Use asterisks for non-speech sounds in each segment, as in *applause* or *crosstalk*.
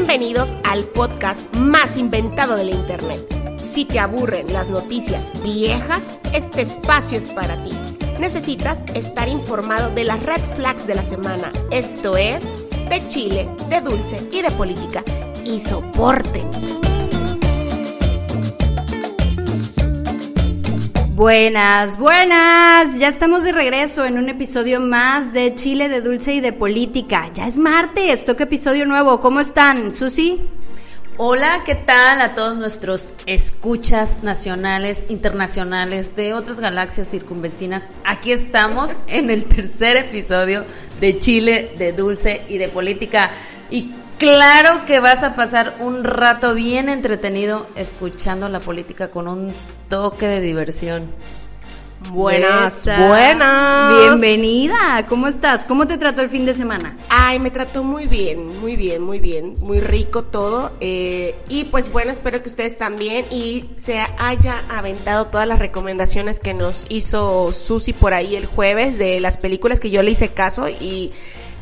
Bienvenidos al podcast más inventado de la Internet. Si te aburren las noticias viejas, este espacio es para ti. Necesitas estar informado de las red flags de la semana. Esto es de Chile, de dulce y de política. Y soporten. Buenas, buenas. Ya estamos de regreso en un episodio más de Chile de Dulce y de Política. Ya es martes, toca episodio nuevo. ¿Cómo están, Susi? Hola, ¿qué tal a todos nuestros escuchas nacionales, internacionales de otras galaxias circunvecinas? Aquí estamos en el tercer episodio de Chile de Dulce y de Política. Y claro que vas a pasar un rato bien entretenido escuchando la política con un toque de diversión. Buenas, Besa. buenas. Bienvenida. ¿Cómo estás? ¿Cómo te trató el fin de semana? Ay, me trató muy bien, muy bien, muy bien, muy rico todo. eh, y pues bueno, espero que ustedes también y se haya aventado todas las recomendaciones que nos hizo Susi por ahí el jueves de las películas que yo le hice caso y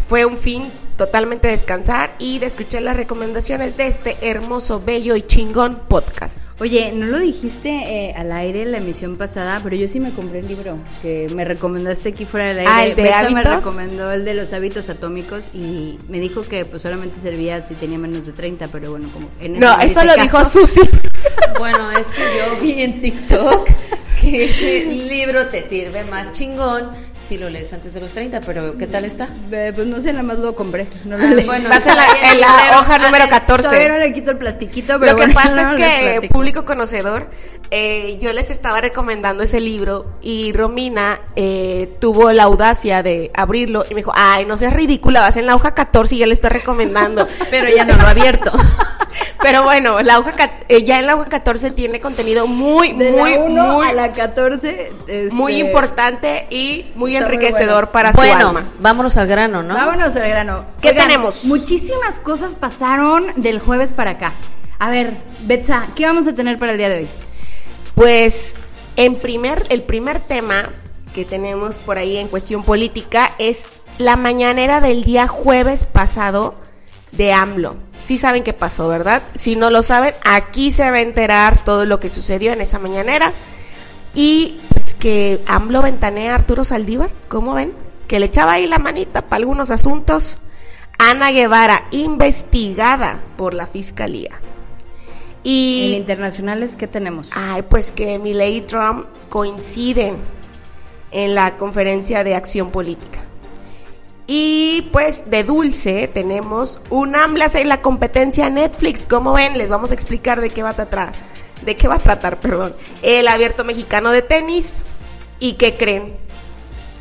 fue un fin totalmente de descansar y de escuchar las recomendaciones de este hermoso, bello y chingón podcast. Oye, no lo dijiste eh, al aire en la emisión pasada, pero yo sí me compré el libro que me recomendaste aquí fuera del aire. Ah, ¿el de Betsa me hábitos? recomendó el de los hábitos atómicos y me dijo que pues solamente servía si tenía menos de 30, pero bueno, como en No, ese eso lo caso- dijo Susi. *laughs* Bueno, es que yo vi en TikTok que ese *laughs* libro te sirve más chingón si lo lees antes de los 30, pero ¿qué tal está? Eh, pues no sé, nada más lo compré. No lo Ah, bueno, Vas en la, está bien, en la librero. hoja Ah, número eh, 14. Todavía no le quito el plastiquito, pero Lo que bueno, pasa no es que, público conocedor, eh, yo les estaba recomendando ese libro y Romina eh, tuvo la audacia de abrirlo y me dijo, ay, no seas ridícula, vas en la hoja 14 y ya le estoy recomendando. *laughs* Pero ya no lo ha abierto. *laughs* *laughs* Pero bueno, la hoja, eh, ya en la hoja 14 tiene contenido muy, De muy, la 1 muy, a la 14. este, muy importante y muy muy enriquecedor bueno. para su bueno, alma. vámonos al grano, ¿no? Vámonos al grano. ¿Qué tenemos? Muchísimas cosas pasaron del jueves para acá. A ver, Betsa, ¿qué vamos a tener para el día de hoy? Pues en primer, el primer tema que tenemos por ahí en cuestión política es la mañanera del día jueves pasado de AMLO. Sí saben qué pasó, ¿verdad? Si no lo saben, aquí se va a enterar todo lo que sucedió en esa mañanera. Y pues, que AMLO ventanea a Arturo Saldívar, ¿cómo ven? Que le echaba ahí la manita para algunos asuntos. Ana Guevara, investigada por la fiscalía. Y En internacionales, ¿qué tenemos? Ay, pues que Milley y Trump coinciden en la conferencia de acción política. Y pues de dulce tenemos un AMLAS en la competencia Netflix. Como ven, les vamos a explicar de qué va a tratar, de qué va a tratar, *laughs* perdón. El abierto mexicano de tenis. ¿Y qué creen?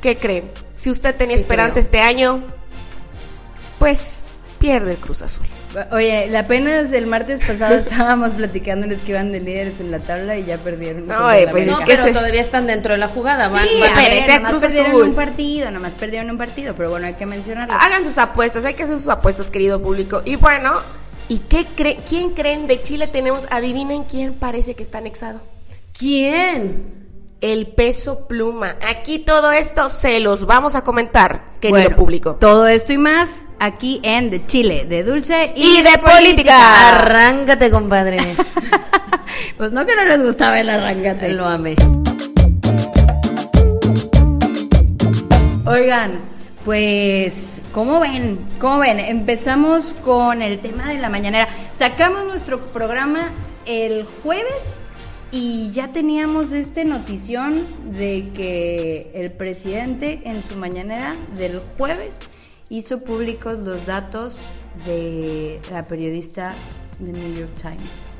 ¿Qué creen? Si usted tenía ¿Qué esperanza creo? este año, pues pierde el Cruz Azul. Oye, apenas el martes pasado estábamos platicándoles que iban de líderes en la tabla y ya perdieron. No, contra eh, pues, es que pero se- todavía están dentro de la jugada. Van, Sí, van- a ver, nomás Cruz perdieron Azul. un partido, nomás perdieron un partido, pero bueno, hay que mencionarlo. Hagan sus apuestas, hay que hacer sus apuestas, querido público. Y bueno, ¿y qué creen? ¿Quién creen de Chile tenemos? Adivinen quién parece que está anexado. ¿Quién? El peso pluma. Aquí todo esto se los vamos a comentar, querido Bueno, público. Todo esto y más aquí en De Chile, de Dulce y, Y de política. Arráncate, compadre. *laughs* Pues no que no les gustaba el arrancate. Lo amé. Oigan, pues, ¿cómo ven? ¿Cómo ven? Empezamos con el tema de la mañanera. Sacamos nuestro programa el jueves y ya teníamos este notición de que el presidente en su mañanera del jueves hizo públicos los datos de la periodista de New York Times.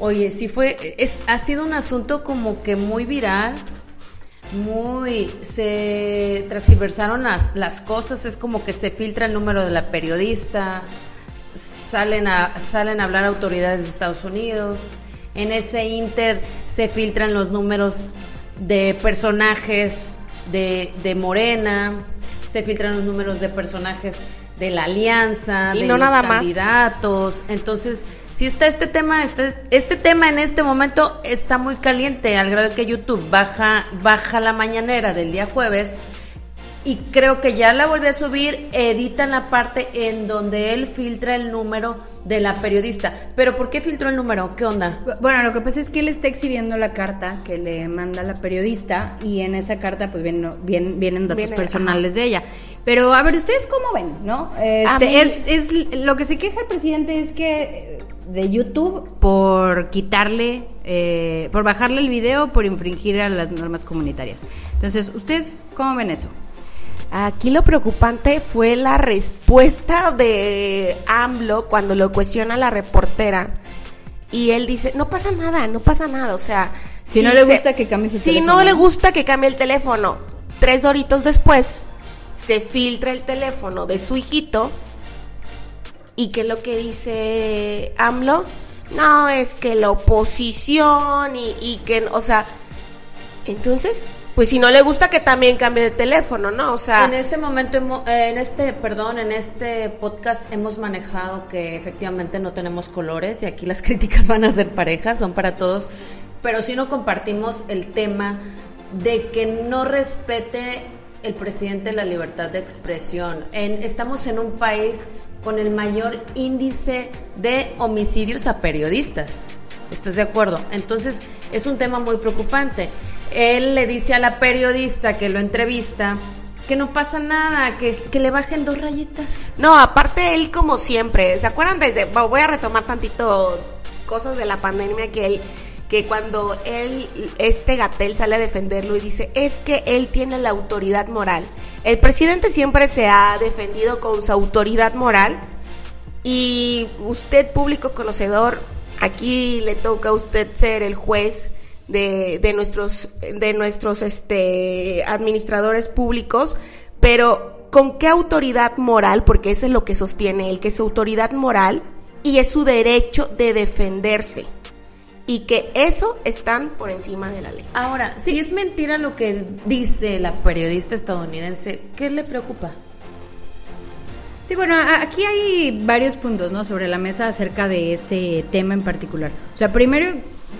Oye, sí fue, es, ha sido un asunto como que muy viral, muy, se transgiversaron las, las cosas, es como que se filtra el número de la periodista, salen a, salen a hablar autoridades de Estados Unidos, en ese inter se filtran los números de personajes de, de Morena, se filtran los números de personajes de la alianza, Y de no los nada más. candidatos, entonces si está este tema, este, este tema en este momento está muy caliente, al grado que YouTube baja, baja la mañanera del día jueves y creo que ya la volvió a subir, editan la parte en donde él filtra el número de la periodista. Pero ¿por qué filtró el número? ¿Qué onda? Bueno, lo que pasa es que él está exhibiendo la carta que le manda la periodista y en esa carta pues vienen, vienen, vienen datos Viene, personales de ella. Pero a ver, ¿ustedes cómo ven? ¿No? Este, mí- es, es lo que se queja el presidente es que eh, de YouTube por quitarle, eh, por bajarle el video, por infringir a las normas comunitarias. Entonces, ¿ustedes cómo ven eso? Aquí lo preocupante fue la respuesta de AMLO cuando lo cuestiona la reportera. Y él dice, no pasa nada, no pasa nada. O sea, Si no le gusta que cambie su Si teléfono. no le gusta que cambie el teléfono, tres doritos después, se filtra el teléfono de su hijito. ¿Y qué es lo que dice AMLO? No, es que la oposición y, y que, o sea, entonces, pues si no le gusta que también cambie de teléfono, ¿no? O sea, En este momento, eh, en este, perdón, en este podcast hemos manejado que efectivamente no tenemos colores y aquí las *laughs* críticas van a ser parejas, son para todos, pero sí no compartimos el tema de que no respete el presidente la libertad de expresión. En- estamos en un país con el mayor índice de homicidios a periodistas. ¿Estás de acuerdo? Entonces es un tema muy preocupante. Él le dice a la periodista que lo entrevista que no pasa nada, que, que le bajen dos rayitas. No, aparte él como siempre, ¿se acuerdan desde, voy a retomar tantito cosas de la pandemia que él, que cuando él, este Gatel sale a defenderlo y dice, es que él tiene la autoridad moral. El presidente siempre se ha defendido con su autoridad moral y usted, público conocedor, aquí le toca a usted ser el juez de, de nuestros, de nuestros este, administradores públicos, pero ¿con qué autoridad moral? Porque eso es lo que sostiene él, que es su autoridad moral y es su derecho de defenderse. Y que eso están por encima de la ley. Ahora, si es mentira lo que dice la periodista estadounidense, ¿qué le preocupa? Sí, bueno, aquí hay varios puntos, ¿no? Sobre la mesa acerca de ese tema en particular. O sea, primero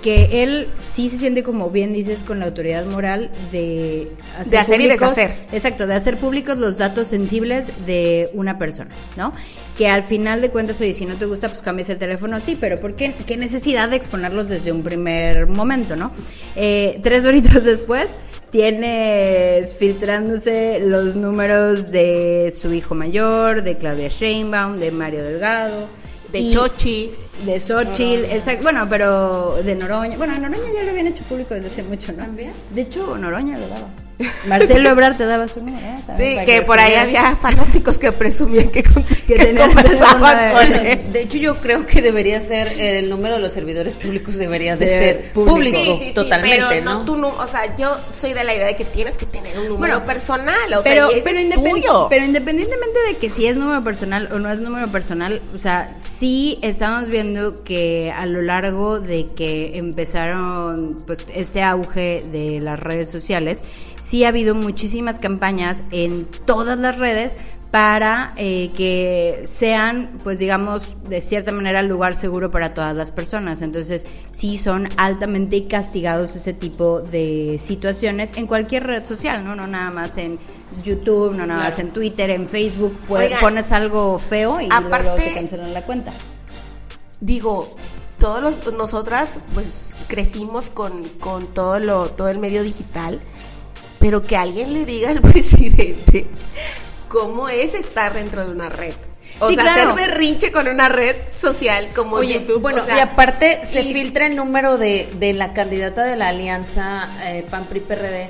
que él sí se siente como bien dices con la autoridad moral de hacer, De hacer y públicos- deshacer. Exacto, de hacer públicos los datos sensibles de una persona, ¿no? Que al final de cuentas, oye, si no te gusta, pues cambies el teléfono, sí, pero ¿por qué, qué necesidad de exponerlos desde un primer momento, no? Eh, tres horitos *laughs* después, tienes filtrándose los números de su hijo mayor, de Claudia Sheinbaum, de Mario Delgado. De y- Chochi. de Xochitl, exacto, bueno, pero de Noroña. Bueno, Noroña ya lo habían hecho público desde hace mucho, ¿no? ¿También? De hecho, Noroña lo daba. Marcelo Ebrard te daba su número. ¿eh? Sí, que por ahí había fanáticos que presumían que, Que *laughs* que tenían conversaban con de- él. Bueno, de hecho yo creo que debería ser el número de los servidores públicos debería de, De ser público. público, Sí, sí, sí, totalmente, pero ¿no? tú no, o sea, yo soy de la idea de que tienes que tener un número Bueno, personal, o pero, sea, pero, tuyo. pero independientemente de que si es número personal o no es número personal, o sea, sí estamos viendo que a lo largo de que empezaron pues este auge de las redes sociales, sí ha habido muchísimas campañas en todas las redes para eh, que sean, pues digamos, de cierta manera lugar seguro para todas las personas. Entonces, sí son altamente castigados ese tipo de situaciones en cualquier red social, ¿no? No nada más en YouTube, no nada más en Twitter, en Facebook, pues, Oigan, pones algo feo y luego aparte- te cancelan la cuenta. Digo, todos los- nosotras pues crecimos con, con todo lo, todo el medio digital, pero que alguien le diga al *laughs* presidente cómo es estar dentro de una red. O Sí, sea, claro. hacer berrinche con una red social como Oye, YouTube. bueno, o sea, y aparte se y- filtra el número de, de la candidata de la alianza eh, PAN-PRI-PRD.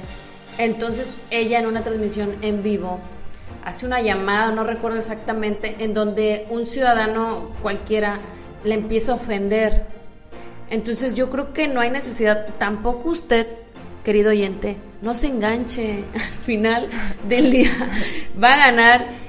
Entonces ella en una transmisión en vivo hace una llamada, no recuerdo exactamente, en donde un ciudadano cualquiera le empieza a ofender. Entonces yo creo que no hay necesidad, tampoco usted, querido oyente, no se enganche al final del día. Va a ganar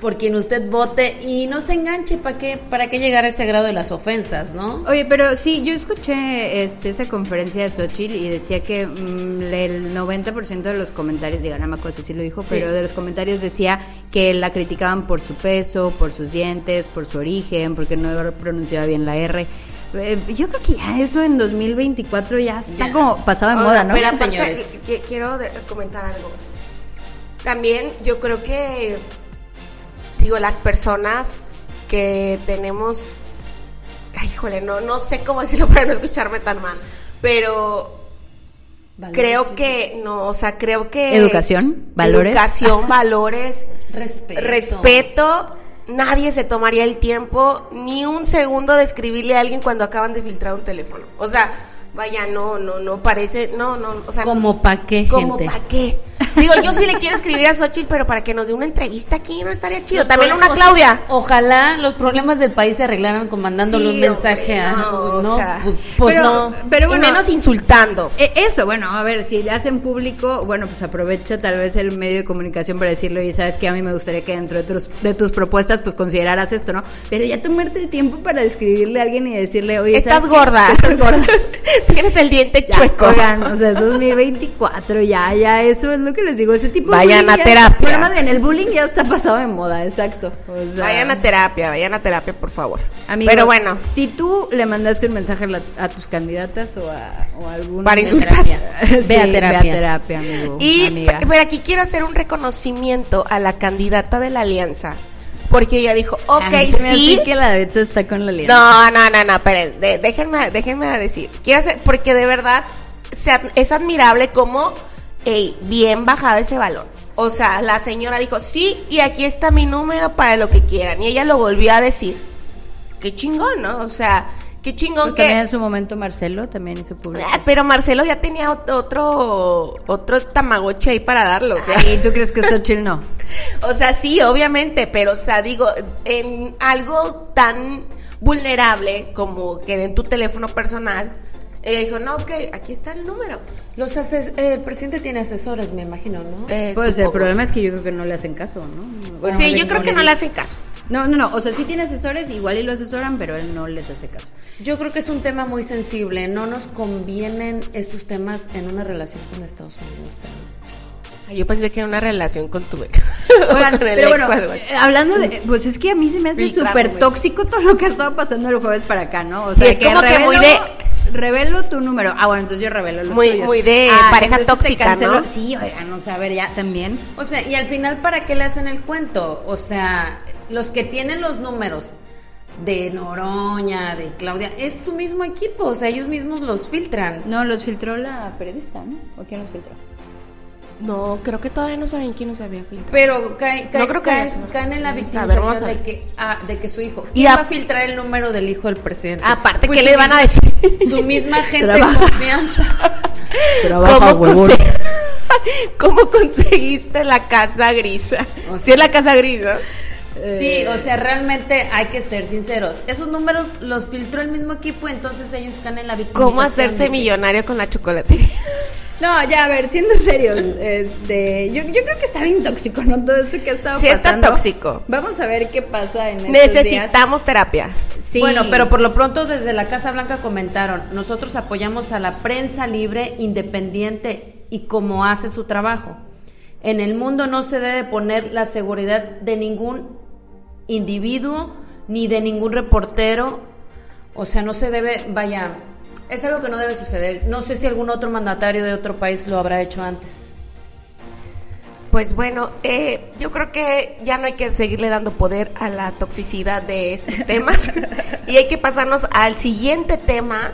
por quien usted vote y no se enganche para qué para qué llegar a ese grado de las ofensas, ¿no? Oye, pero sí, yo escuché este, esa conferencia de Xochitl y decía que mm, el 90% de los comentarios, digo, no me acuerdo si lo dijo, Sí. pero de los comentarios decía que la criticaban por su peso, por sus dientes, por su origen, porque no pronunciaba bien la R. Eh, yo creo que ya eso en 2024 ya está Ya. como pasado de moda, ¿no? Aparte, señores. qui- quiero comentar algo. también yo creo que, digo, las personas que tenemos, ay, híjole, no, no sé cómo decirlo para no escucharme tan mal, pero creo que, no, o sea, creo que... Educación, valores. Educación, *laughs* valores. Respeto. Respeto. Nadie se tomaría el tiempo ni un segundo de escribirle a alguien cuando acaban de filtrar un teléfono. O sea, vaya, no, no, no parece, no, no, o sea, Como pa' qué, como gente. pa' qué. Digo, yo sí le quiero escribir a Xochitl, pero para que nos dé una entrevista aquí no estaría chido. Los También una Claudia. Ojalá los problemas del país se arreglaran con mandándole Sí, un mensaje hombre, a. no, No, o sea, pues, pues pero- no. pero y bueno, menos insultando. Eh, Eso, bueno, a ver, si hacen público, bueno, pues aprovecha tal vez el medio de comunicación para decirle, oye, sabes que a mí me gustaría que dentro de tus, de tus propuestas, pues consideraras esto, ¿no? Pero ya tomarte el tiempo para escribirle a alguien y decirle, oye, Estás gorda. Estás gorda. *laughs* *laughs* Tienes el diente Ya, chueco. oigan, o sea, es *laughs* 2024, ya, ya, eso es lo que les digo. Ese tipo de Vayan a ya- terapia. Bueno, más bien, el bullying ya está pasado de moda, exacto. O sea, Vayan a terapia, vayan a terapia, por favor. amigo, Pero bueno, Si tú le mandaste un mensaje a, tus candidatas o a, o a alguna. Para insultar. terapia. *laughs* Sí, Ve a terapia. Ve a terapia, amigo. y amiga. pe- pero aquí quiero hacer un reconocimiento a la candidata de la alianza. Porque ella dijo, ok, sí. que la Betsa está con la alianza. No, no, no, no, esperen, de- déjenme, déjenme decir. Quiero hacer, porque de verdad se es admirable cómo, ey, bien bajado ese balón. O sea, la señora dijo, sí, y aquí está mi número para lo que quieran. Y ella lo volvió a decir. Qué chingón, ¿no? O sea, qué chingón Pues que... también en su momento Marcelo también hizo público. Ah, Pero Marcelo ya tenía ot- otro, otro tamagotchi ahí para darlo, o sea. Ay, ¿tú crees que Xochitl no? *laughs* O sea, sí, obviamente, pero, o sea, digo, en algo tan vulnerable como que en tu teléfono personal, ella dijo, no, ok, aquí está el número. Los ases- el presidente tiene asesores, me imagino, ¿no? Eh, Pues el problema es que yo creo que no le hacen caso, ¿no? Bueno, sí, yo creo que no le hacen caso. No, no, no, o sea, sí tiene asesores, igual y lo asesoran, pero él no les hace caso. Yo creo que es un tema muy sensible. No nos convienen estos temas en una relación con Estados Unidos. también. Yo pensé que era una relación con tu ex. *laughs* Oigan, Con el pero ex bueno, o algo así. eh, hablando de, pues es que a mí se me hace súper tóxico todo lo que ha estado pasando el jueves para acá, ¿no? O Sí, es como que muy de- Revelo tu número. Ah, bueno, entonces yo revelo los Muy- tuyos. muy de Ah, pareja entonces te tóxica, ¿no? Sí, oigan, o sea, a ver, ya también. O sea, y al final, ¿para qué le hacen el cuento? O sea, los que tienen los números de Noroña, de Claudia, es su mismo equipo. O sea, ellos mismos los filtran. No, los filtró la periodista, ¿no? ¿O quién los filtró? No, creo que todavía no saben quién nos había filtrado. Pero cae- cae- No creo que caen, eso, ¿no? caen en la victimización de que, ah, de que su hijo. Y ¿Quién a- va a filtrar el número del hijo del presidente? Aparte, Pues ¿qué le van a decir? Su misma gente de confianza. Trabaja, huevón. conse- *laughs* ¿Cómo conseguiste la casa grisa? O Sí, es la casa grisa. Sí, o sea, realmente hay que ser sinceros. Esos números los filtró el mismo equipo, entonces ellos caen en la victimización. ¿Cómo hacerse millonario con la chocolatería? No, ya, a ver, siendo serios, este, yo, yo creo que está bien tóxico, ¿no? Todo esto que ha estado Sí está pasando. tóxico. Vamos a ver qué pasa en estos días. Necesitamos terapia. Sí. Bueno, pero por lo pronto desde la Casa Blanca comentaron, nosotros apoyamos a la prensa libre, independiente y como hace su trabajo. En el mundo no se debe poner la seguridad de ningún individuo ni de ningún reportero. O sea, no se debe, vaya, es algo que no debe suceder. No sé si algún otro mandatario de otro país lo habrá hecho antes. Pues bueno, eh, yo creo que ya no hay que seguirle dando poder a la toxicidad de estos *laughs* temas y hay que pasarnos al siguiente tema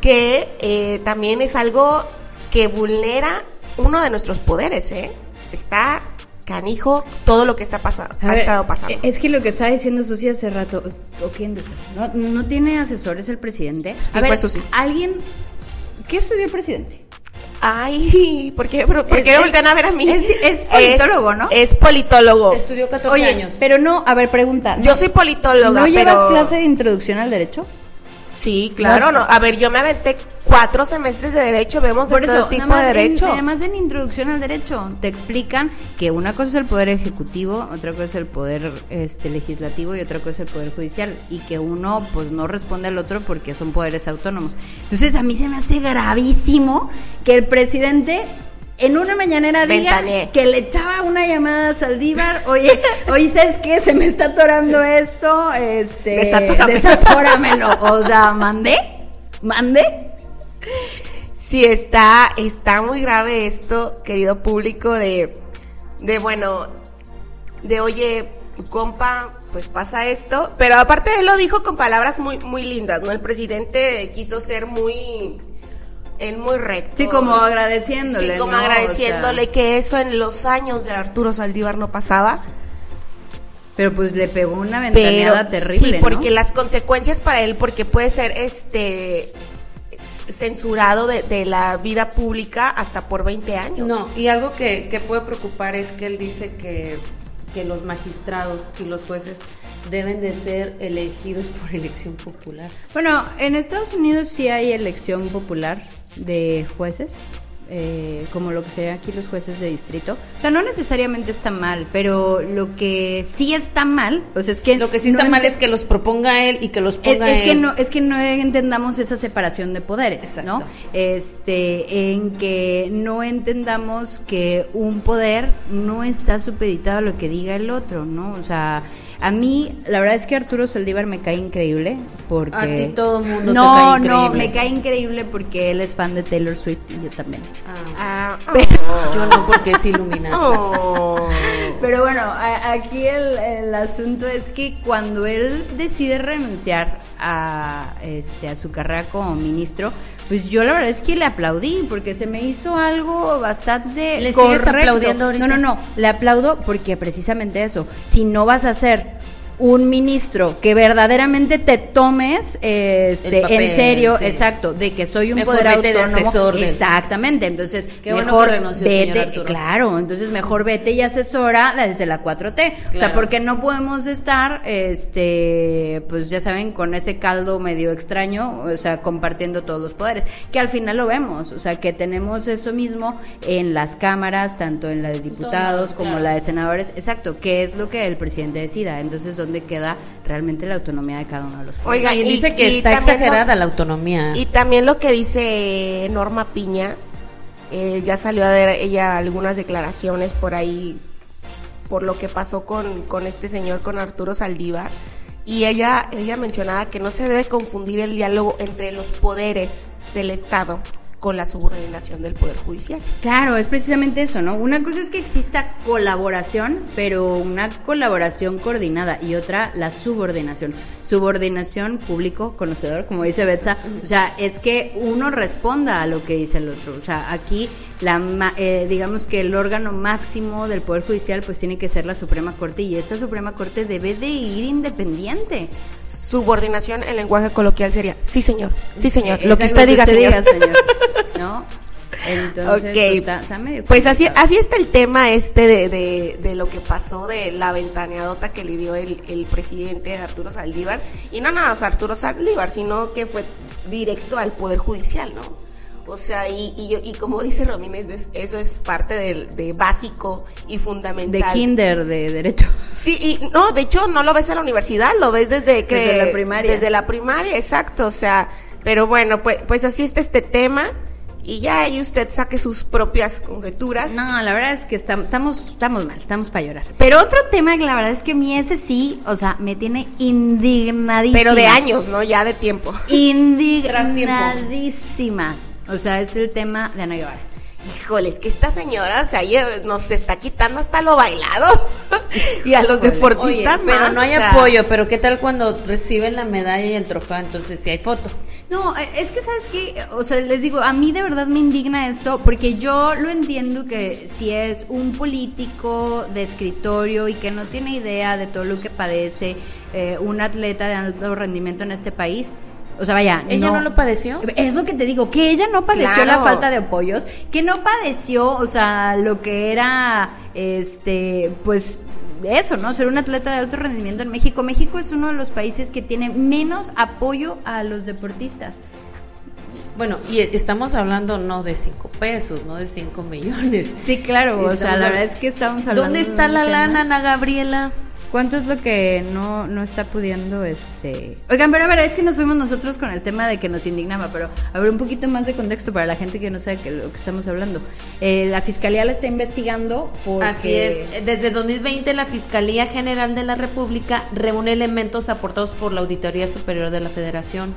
que eh, también es algo que vulnera uno de nuestros poderes, ¿eh? Está canijo todo lo que está pasando, ha ver, estado pasando. eh, Es que lo que estaba diciendo Susi hace rato, ¿o quién? ¿No, no tiene asesores el presidente? Sí, a ver, fue Susi. ¿alguien, qué estudió el presidente? Ay, ¿por qué, pero, ¿por Es- qué me voltean a ver a mí? es- es politólogo, ¿no? Es politólogo. Estudió 14 Oye, años. pero no, a ver, pregunta. Yo ¿no- soy politóloga, ¿No llevas pero- clase de introducción al derecho? Sí, claro, no. A ver, yo me aventé cuatro semestres de derecho, vemos de todo tipo de derecho. En, además en introducción al derecho, te explican que una cosa es el poder ejecutivo, otra cosa es el poder este, legislativo y otra cosa es el poder judicial. Y que uno pues no responde al otro porque son poderes autónomos. Entonces a mí se me hace gravísimo que el presidente en una mañanera diga que le echaba una llamada a Saldívar, oye, oye, ¿sabes qué? Se me está atorando esto, este, Desatóramelo. desatóramelo. O sea, mandé, mandé. Sí, está, está muy grave esto, querido público, de de bueno, de oye, compa, pues pasa esto, pero aparte él lo dijo con palabras muy muy lindas, ¿no? El presidente quiso ser muy él muy recto. Sí, como agradeciéndole. Sí, como ¿no? agradeciéndole O sea, que eso en los años de Arturo Saldívar no pasaba. pero pues le pegó una Pero ventaneada terrible. sí, ¿no? porque las consecuencias para él, porque puede ser este censurado de, de la vida pública hasta por 20 años. No, y algo que, que puede preocupar es que él dice que, que los magistrados y los jueces deben de ser elegidos por elección popular. Bueno, en Estados Unidos sí hay elección popular de jueces, eh, como lo que serían aquí los jueces de distrito. O sea, no necesariamente está mal, pero lo que sí está mal, o sea, es que... Lo que sí no está mal es que los proponga él y que los es, ponga es que él. no es que no entendamos esa separación de poderes, Exacto. ¿no? Este, en que no entendamos que un poder no está supeditado a lo que diga el otro, ¿no? O sea, a mí la verdad es que Arturo Saldívar me cae increíble porque A ti todo mundo te no, cae no, increíble. me cae increíble porque él es fan de Taylor Swift y yo también. Ah, *laughs* Yo no, porque es iluminado. oh. Pero bueno, a- aquí el, el asunto es que cuando él decide renunciar a, este, a su carrera como ministro, pues yo la verdad es que le aplaudí porque se me hizo algo bastante ¿Le sigues aplaudiendo ahorita? No, no, no, le aplaudo porque precisamente eso, si no vas a ser un ministro que verdaderamente te tomes este, El papel, en serio, exacto, de que soy un Mejor poder de autónomo. asesor de- Exactamente, entonces Qué bueno mejor que señor vete, claro, entonces mejor vete y asesora desde la 4T. O sea, porque no podemos estar, este, pues ya saben, con ese caldo medio extraño, o sea, compartiendo todos los poderes, que al final lo vemos, o sea, que tenemos eso mismo en las cámaras, tanto en la de diputados como claro. la de senadores, exacto, que es lo que el presidente decida. Entonces, ¿dónde queda realmente la autonomía de cada uno de los poderes? Oiga, y dice que y está también exagerada lo- la autonomía. Y también lo que dice Norma Piña, eh, ya salió a dar ella algunas declaraciones por ahí, por lo que pasó con, con este señor, con Arturo Saldívar, y ella, ella mencionaba que no se debe confundir el diálogo entre los poderes del Estado con la subordinación del Poder Judicial. Claro, es precisamente eso, ¿no? Una cosa es que exista colaboración, pero una colaboración coordinada y otra la subordinación. Subordinación público, conocedor, como dice Betsa, o sea, es que uno responda a lo que dice el otro. O sea, aquí la eh, digamos que el órgano máximo del poder judicial pues tiene que ser la Suprema Corte y esa Suprema Corte debe de ir independiente. Subordinación en lenguaje coloquial sería, sí señor, sí señor, lo que usted diga, señor. señor. ¿No? *laughs* Entonces, pues, está, está medio Pues así, así está el tema este de, de, de lo que pasó, de la ventaneadota que le dio el, el presidente Arturo Saldívar. Y no nada más Arturo Saldívar, sino que fue directo al Poder Judicial, ¿no? O sea, y, y, yo- y como dice Romínez, es- eso es parte del de básico y de fundamental. kinder de derecho. Sí, y no, de hecho no lo ves en la universidad, lo ves desde que Desde la primaria. Desde la primaria, exacto, o sea, pero bueno, pues pues así está este tema y ya ahí usted saque sus propias conjeturas. No, la verdad es que estam- estamos, estamos mal, estamos para llorar. Pero otro tema que la verdad es que a mí ese sí, o sea, me tiene indignadísima. pero de años, ¿no? Ya de tiempo. Indignadísima. O sea, es el tema de Ana Guevara. Híjole, es que esta señora, o sea, nos está quitando hasta lo bailado *laughs* y a los Híjole. deportistas Oye, pero más, no hay o sea, apoyo, pero ¿qué tal cuando reciben la medalla y el trofeo? Entonces sí hay foto. No, eh, es que sabes que, o sea, les digo, a mí de verdad me indigna esto porque yo lo entiendo que si es un político de escritorio y que no tiene idea de todo lo que padece eh, un atleta de alto rendimiento en este país, o sea, vaya, ¿Ella no lo padeció? Es lo que te digo, que ella no padeció Claro. la falta de apoyos, que no padeció, o sea, lo que era, este, pues eso, ¿no? Ser un atleta de alto rendimiento en México. México es uno de los países que tiene menos apoyo a los deportistas. Bueno, y estamos hablando no de cinco pesos, no de cinco millones. Sí, claro, o sea, la verdad es que estamos hablando ¿Dónde de está la lana, Ana Gabriela? ¿Cuánto es lo que no, no está pudiendo este? Oigan, pero a ver, es que nos fuimos nosotros con el tema de que nos indignaba, pero a ver un poquito más de contexto para la gente que no sabe que lo que estamos hablando. Eh, la fiscalía la está investigando porque Así es. Desde 2020 la Fiscalía General de la República reúne elementos aportados por la Auditoría Superior de la Federación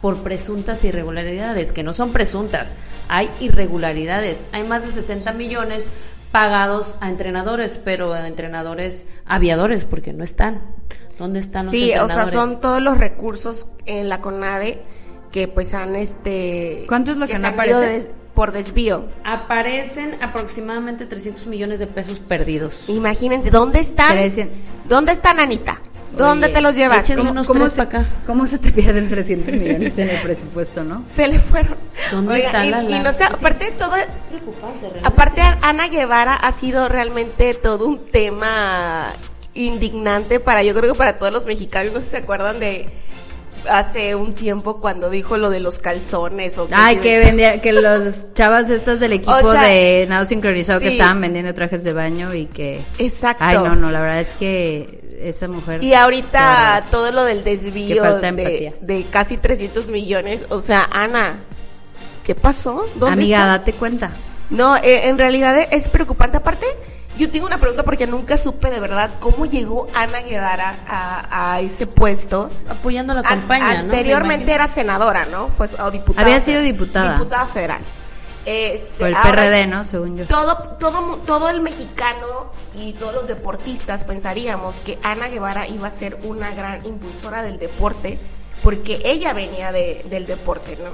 por presuntas irregularidades, que no son presuntas, hay irregularidades. Hay más de 70 millones pagados a entrenadores, pero a entrenadores aviadores, porque no están. ¿Dónde están los Sí, o entrenadores? sea, son todos los recursos en la CONADE que pues han este... ¿Cuánto es lo que se no han ido aparece? des- por desvío. Aparecen aproximadamente 300 millones de pesos perdidos. Imagínense, ¿dónde están? ¿Dónde están, Anita? ¿Dónde Oye, te los llevas? ¿Cómo- unos ¿Cómo tres se, pa' acá. ¿Cómo se te pierden 300 millones en el presupuesto, no? *laughs* Se le fueron. ¿Dónde está y, la y no sé, Sí, aparte de todo, Es preocupante, realmente. aparte Ana Guevara ha sido realmente todo un tema indignante para, yo creo que para todos los mexicanos, no sé si se acuerdan de hace un tiempo cuando dijo lo de los calzones o Ay, que vendía, que los chavas estas del *laughs* equipo O sea, de nado sincronizado que estaban vendiendo trajes de baño y que... Exacto. Ay, no, no, la verdad es que esa mujer... Y ahorita todo lo del desvío de casi 300 millones, o sea, Ana, ¿qué pasó? ¿Dónde Amiga, está? date cuenta. No, eh, en realidad es preocupante. Aparte, yo tengo una pregunta porque nunca supe de verdad cómo llegó Ana Guevara a, a ese puesto. Apoyando la campaña, ¿no? Me Anteriormente era senadora, ¿no? Fue o diputada. Había sido diputada. Diputada federal. Este, Por el ahora, PRD, ¿no? Según yo. Todo, todo, todo el mexicano y todos los deportistas pensaríamos que Ana Guevara iba a ser una gran impulsora del deporte porque ella venía de- del deporte, ¿no?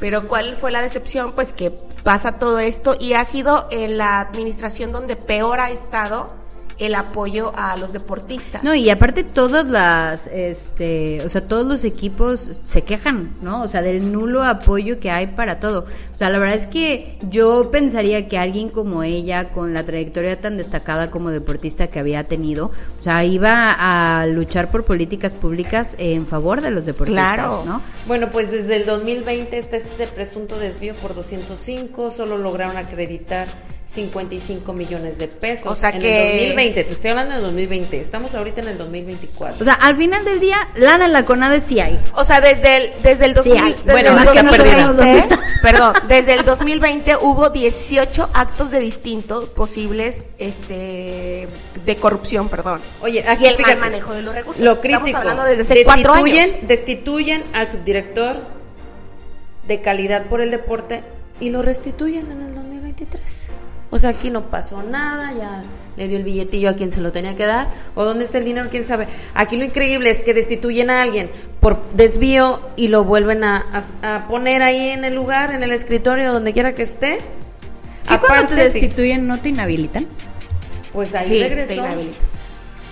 Pero ¿cuál fue la decepción? Pues que pasa todo esto y ha sido en la administración donde peor ha estado el apoyo a los deportistas. No, y aparte todas las, este, o sea, todos los equipos se quejan, ¿no? O sea, del nulo apoyo que hay para todo. O sea, la verdad es que yo pensaría que alguien como ella, con la trayectoria tan destacada como deportista que había tenido, o sea, iba a luchar por políticas públicas en favor de los deportistas, Claro. ¿no? Bueno, pues desde el 2020 está este presunto desvío por 205, solo lograron acreditar 55 millones de pesos. O sea en que- el 2020, te estoy hablando del 2020, estamos ahorita en el 2024. O sea, al final del día, lana en la CONADE sí hay. O sea, desde el, desde el 2000, hay. desde Bueno, el más que no 2020, sabemos dónde está. Perdón, desde el 2020 hubo 18 actos de distintos posibles este de corrupción, perdón. Oye, aquí y el fíjate, mal manejo de los recursos. Lo Estamos crítico. hablando desde hace cuatro destituyen, años. destituyen al subdirector de calidad por el deporte y lo restituyen en el 2023. O sea, aquí no pasó nada, ya le dio el billetillo a quien se lo tenía que dar. ¿O dónde está el dinero? ¿Quién sabe? Aquí lo increíble es que destituyen a alguien por desvío y lo vuelven a, a- a poner ahí en el lugar, en el escritorio, donde quiera que esté. ¿Y cuando te destituyen no te inhabilitan? Pues ahí Sí, te regresó. inhabilita.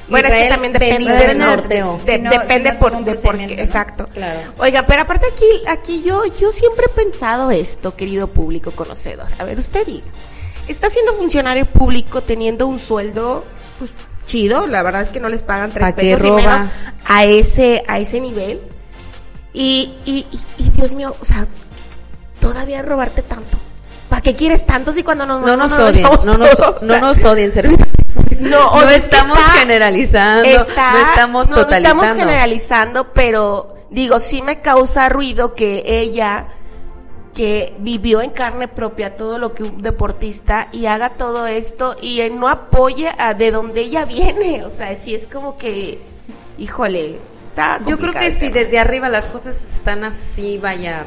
Bueno, es que Israel también depende Benítez de- Norteo. de- Si no- depende si no por, de por qué, exacto. Claro. Oiga, pero aparte aquí, aquí yo, yo siempre he pensado esto, querido público conocedor. A ver, usted diga, está siendo funcionario público teniendo un sueldo, pues chido, la verdad es que no les pagan tres ¿Pa' qué pesos y menos a ese, a ese nivel. Y, y, y, y, Dios mío, o sea, todavía robarte tanto. ¿Para qué quieres tanto si cuando nos No nos mandamos odien, vamos no nos, todos? O no sea, nos odien, servidores. *laughs* no, No estamos está- generalizando, está- no estamos no, totalizando. No estamos generalizando, pero digo, sí me causa ruido que ella, que vivió en carne propia todo lo que un deportista y haga todo esto y eh, no apoye a de donde ella viene. O sea, sí es como que, híjole, está Yo creo que si desde arriba las cosas están así, vaya.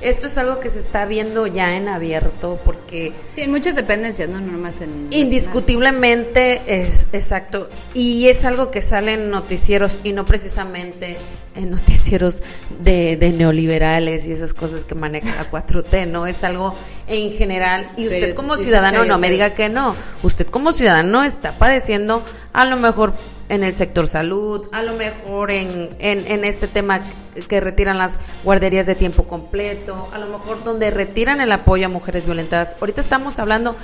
Esto es algo que se está viendo ya en abierto porque Sí, en muchas dependencias, no nomás en... indiscutiblemente es exacto. Y es algo que sale en noticieros y no precisamente en noticieros de, de neoliberales y esas cosas que maneja la 4T, no es algo en general. Y usted Pero- como ciudadano no me diga que no, usted como ciudadano está padeciendo a lo mejor en el sector salud, a lo mejor en, en, este tema que retiran las guarderías de tiempo completo, a lo mejor donde retiran el apoyo a mujeres violentadas. Ahorita estamos hablando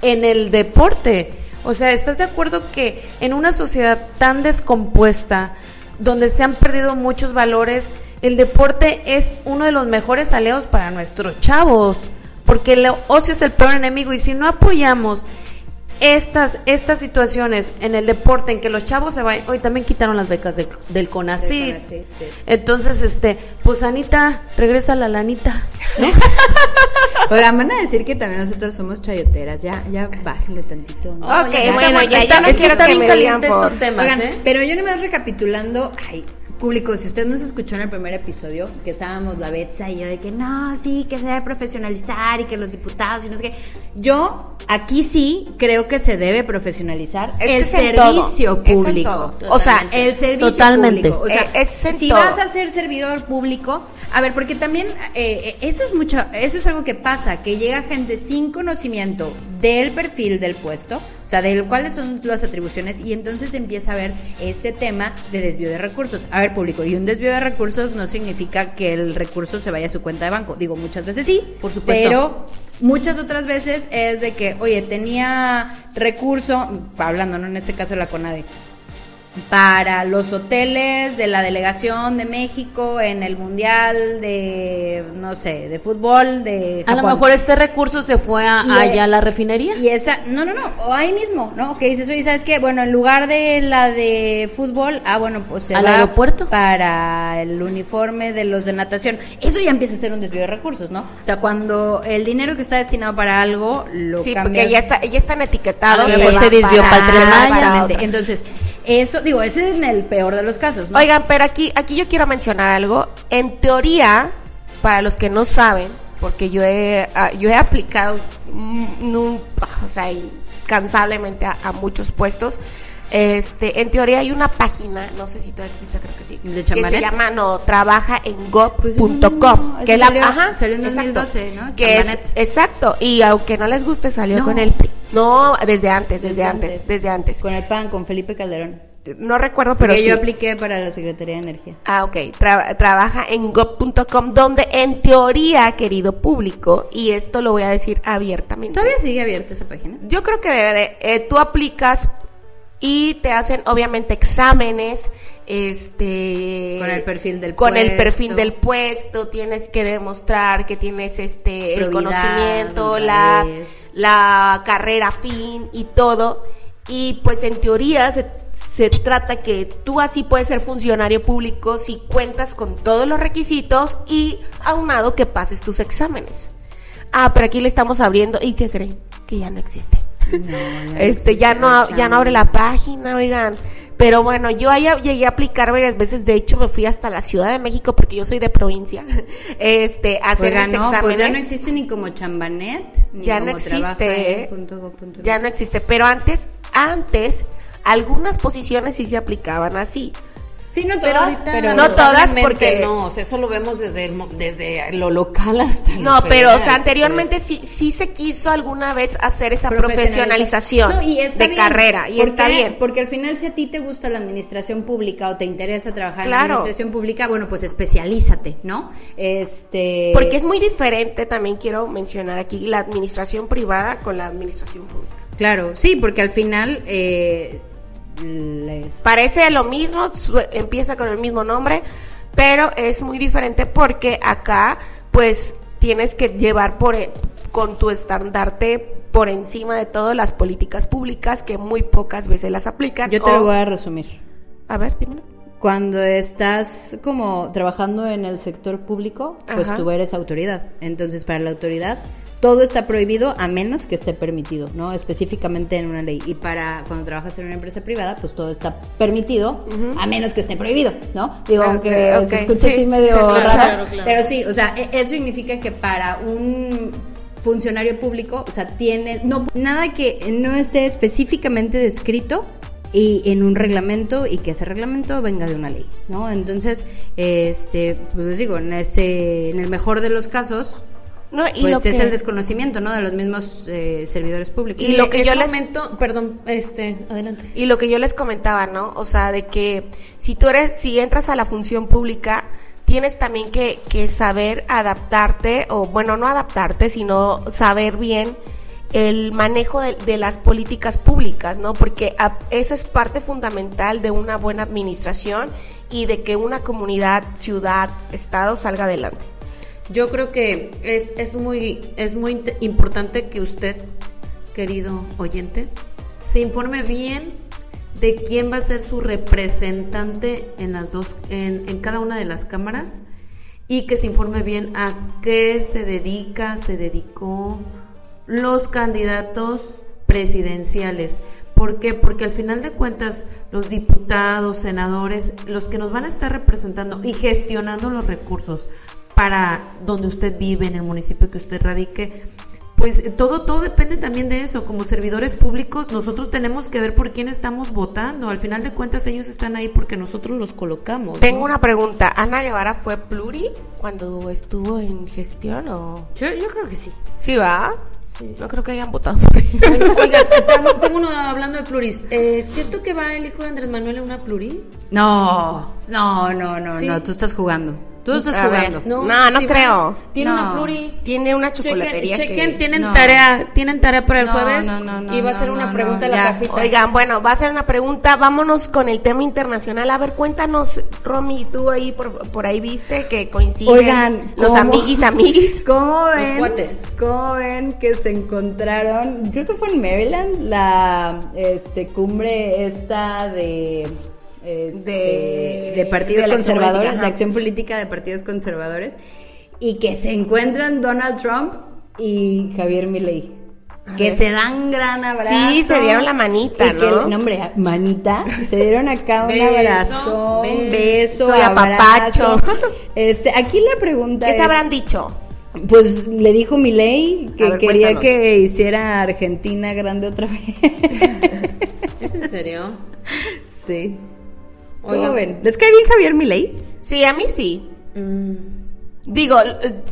en el deporte. O sea, ¿estás de acuerdo que en una sociedad tan descompuesta, donde se han perdido muchos valores, el deporte es uno de los mejores aliados para nuestros chavos? Porque el ocio es el peor enemigo y si no apoyamos estas, estas situaciones en el deporte, en que los chavos se vayan, hoy también quitaron las becas de- del CONACYT. Del CONACYT, sí. Entonces, este, pues Anita, regresa la lanita. ¿no? *laughs* Oigan, van a decir que también nosotros somos chayoteras, ya, ya bájenle tantito. ¿no? Ok, Oye, bueno, ya, ya no es que está bien caliente por- estos temas, Oigan, ¿eh? pero yo nomás recapitulando, ay, Público, si usted nos escuchó en el primer episodio, que estábamos la Betsa y yo de que no, sí, que se debe profesionalizar y que los diputados y no sé qué. Yo aquí sí creo que se debe profesionalizar Es el servicio público. O sea, el servicio Totalmente. público. O sea, es en si todo. vas a ser servidor público, a ver, porque también eh, eso es mucho, eso es algo que pasa, que llega gente sin conocimiento del perfil del puesto, o sea, de cuáles son las atribuciones y entonces empieza a ver ese tema de desvío de recursos. A ver, público, y un desvío de recursos no significa que el recurso se vaya a su cuenta de banco. Digo, muchas veces sí, Por supuesto. pero muchas otras veces es de que, oye, tenía recurso, hablando, ¿no? En este caso la CONADE, para los hoteles de la delegación de México en el Mundial de, no sé, de fútbol de A lo mejor este recurso se fue a, Y, allá eh, a la refinería. Y esa, no, no, no, o ahí mismo, ¿no? Que dices, oye, ¿sabes qué? Bueno, en lugar de la de fútbol, ah, bueno, pues se ¿Al va aeropuerto? para el uniforme de los de natación. Eso ya empieza a ser un desvío de recursos, ¿no? O sea, cuando el dinero que está destinado para algo lo Sí, cambias porque ya, está, ya están etiquetados. A lo y mejor va se desvió para para Exactamente. otra. Entonces, eso, digo, ese es en el peor de los casos, ¿no? Oigan, pero aquí, aquí yo quiero mencionar algo. En teoría, para los que no saben, porque yo he, ah, yo he aplicado mm, *laughs* o sea, incansablemente a, a muchos puestos. Este, en teoría hay una página, no sé si todavía existe, creo que sí, ¿De que se llama no, trabaja en gov.com, Pues, no, que es la, salió- ajá, salió en exacto, 2012, ¿no? Que es, exacto, y aunque no les guste salió No. con el PRI. No, desde antes, desde, Desde antes, antes. desde antes. Con el PAN, con Felipe Calderón. No recuerdo, pero Porque sí. yo apliqué para la Secretaría de Energía. Ah, ok. Tra- trabaja en gov.com, donde en teoría, querido público, y esto lo voy a decir abiertamente. ¿Todavía sigue abierta esa página? Yo creo que debe de, eh, tú aplicas y te hacen obviamente exámenes, este, Con el perfil del con el puesto. perfil del puesto, tienes que demostrar que tienes este el conocimiento, la carrera fin y todo. Y pues en teoría se, se trata que tú así puedes ser funcionario público si cuentas con todos los requisitos y aunado que pases tus exámenes. Ah, pero aquí le estamos abriendo y ¿qué creen? Que ya no existe. No, ya no *laughs* Este, ya no, ya no abre la página, oigan. Pero bueno, yo ahí llegué a aplicar varias veces. De hecho, me fui hasta la Ciudad de México porque yo soy de provincia. *laughs* Este, a hacer Oiga, mis no, exámenes. pues ya no existe ni como Chambanet, ni Ya no como trabaja existe, en ¿eh? punto Ya no existe. Pero antes, antes, algunas posiciones sí se aplicaban así. Sí, no Pero todas, pero no todas, porque- no, o sea, eso lo vemos desde el desde lo local hasta No, pero, o sea, anteriormente pues. sí, sí se quiso alguna vez hacer esa Profesionalización. No, de bien. carrera. Y ¿Por está qué? bien. Porque al final, si a ti te gusta la administración pública o te interesa trabajar en la administración pública, bueno, pues especialízate, ¿no? Este. Porque es muy diferente, también quiero mencionar aquí, la administración privada con la administración pública. Claro, sí, porque al final. Eh, les- Parece lo mismo, empieza con el mismo nombre, pero es muy diferente porque acá, pues, tienes que llevar por e- con tu estandarte por encima de todo las políticas públicas que muy pocas veces las aplican. Yo te o- lo voy a resumir. A ver, dímelo. Cuando estás como trabajando en el sector público, pues Ajá. tú eres autoridad. Entonces, para la autoridad, todo está prohibido a menos que esté permitido, ¿no? Específicamente en una ley. Y para cuando trabajas en una empresa privada, pues todo está permitido a menos que esté prohibido, ¿no? Digo, Ok, aunque se escuche sí, así sí, medio sí, raro, claro, pero sí, o sea, e- eso significa que para un funcionario público, o sea, tiene no nada que no esté específicamente descrito y en un reglamento y que ese reglamento venga de una ley, ¿no? Entonces, este, pues les digo, en ese en el mejor de los casos, No, y pues lo es que- el desconocimiento, ¿no? De los mismos eh, servidores públicos. Y lo que yo les- momento, perdón, este, adelante. Y lo que yo les comentaba, ¿no? O sea, de que si tú eres, si entras a la función pública, tienes también que, que saber adaptarte, o bueno, no adaptarte, sino saber bien el manejo de, de las políticas públicas, ¿no? Porque a- esa es parte fundamental de una buena administración y de que una comunidad, ciudad, estado salga adelante. Yo creo que es, es muy, es muy importante que usted, querido oyente, se informe bien de quién va a ser su representante en las dos, en, en cada una de las cámaras y que se informe bien a qué se dedica, se dedicó los candidatos presidenciales, ¿Por qué? Porque al final de cuentas los diputados, senadores, los que nos van a estar representando y gestionando los recursos para donde usted vive, en el municipio que usted radique, pues todo, todo depende también de eso. Como servidores públicos, nosotros tenemos que ver por quién estamos votando. Al final de cuentas, ellos están ahí porque nosotros los colocamos. Tengo una pregunta. ¿Ana Guevara fue pluri cuando estuvo en gestión o...? Yo, yo creo que sí. ¿Sí va? Sí. No creo que hayan votado por ella. Oiga, tengo, tengo uno hablando de pluris. Eh, ¿Cierto que va el hijo de Andrés Manuel en una pluri? No, no, no, no, Sí. no, tú estás jugando. Tú estás A ver, jugando. No, no sí creo. Tiene No. una pluri. Tiene una Chequen, chocolatería chequen, que... tienen No. tarea, tienen tarea para el No, jueves no, no, no, y va a ser no, una no, pregunta no, en la cajita. Oigan, bueno, va a ser una pregunta. Vámonos con el tema internacional. A ver, cuéntanos, Romy, tú ahí por, por ahí viste que coinciden Oigan, los ¿cómo? amiguis amiguis. *laughs* ¿Cómo ven? cuates. ¿Cómo ven que se encontraron? Creo que fue en Maryland la este cumbre esta de este, De- de, partidos de conservadores, política, de acción política de partidos conservadores y que se encuentran Donald Trump y Javier Milei. Que ver. se dan gran abrazo. Sí, se dieron la manita, Y que- ¿no? hombre, manita. Se dieron acá un Beso, abrazo, beso. beso, Y apapacho. Este, aquí la pregunta ¿Qué es, se habrán dicho? pues le dijo Milei que ver, quería cuéntanos. que hiciera Argentina grande otra vez. *laughs* ¿Es en serio? sí. ¿Cómo ven? ¿Les cae bien Javier Milei? Sí, a mí sí. Mm, Digo,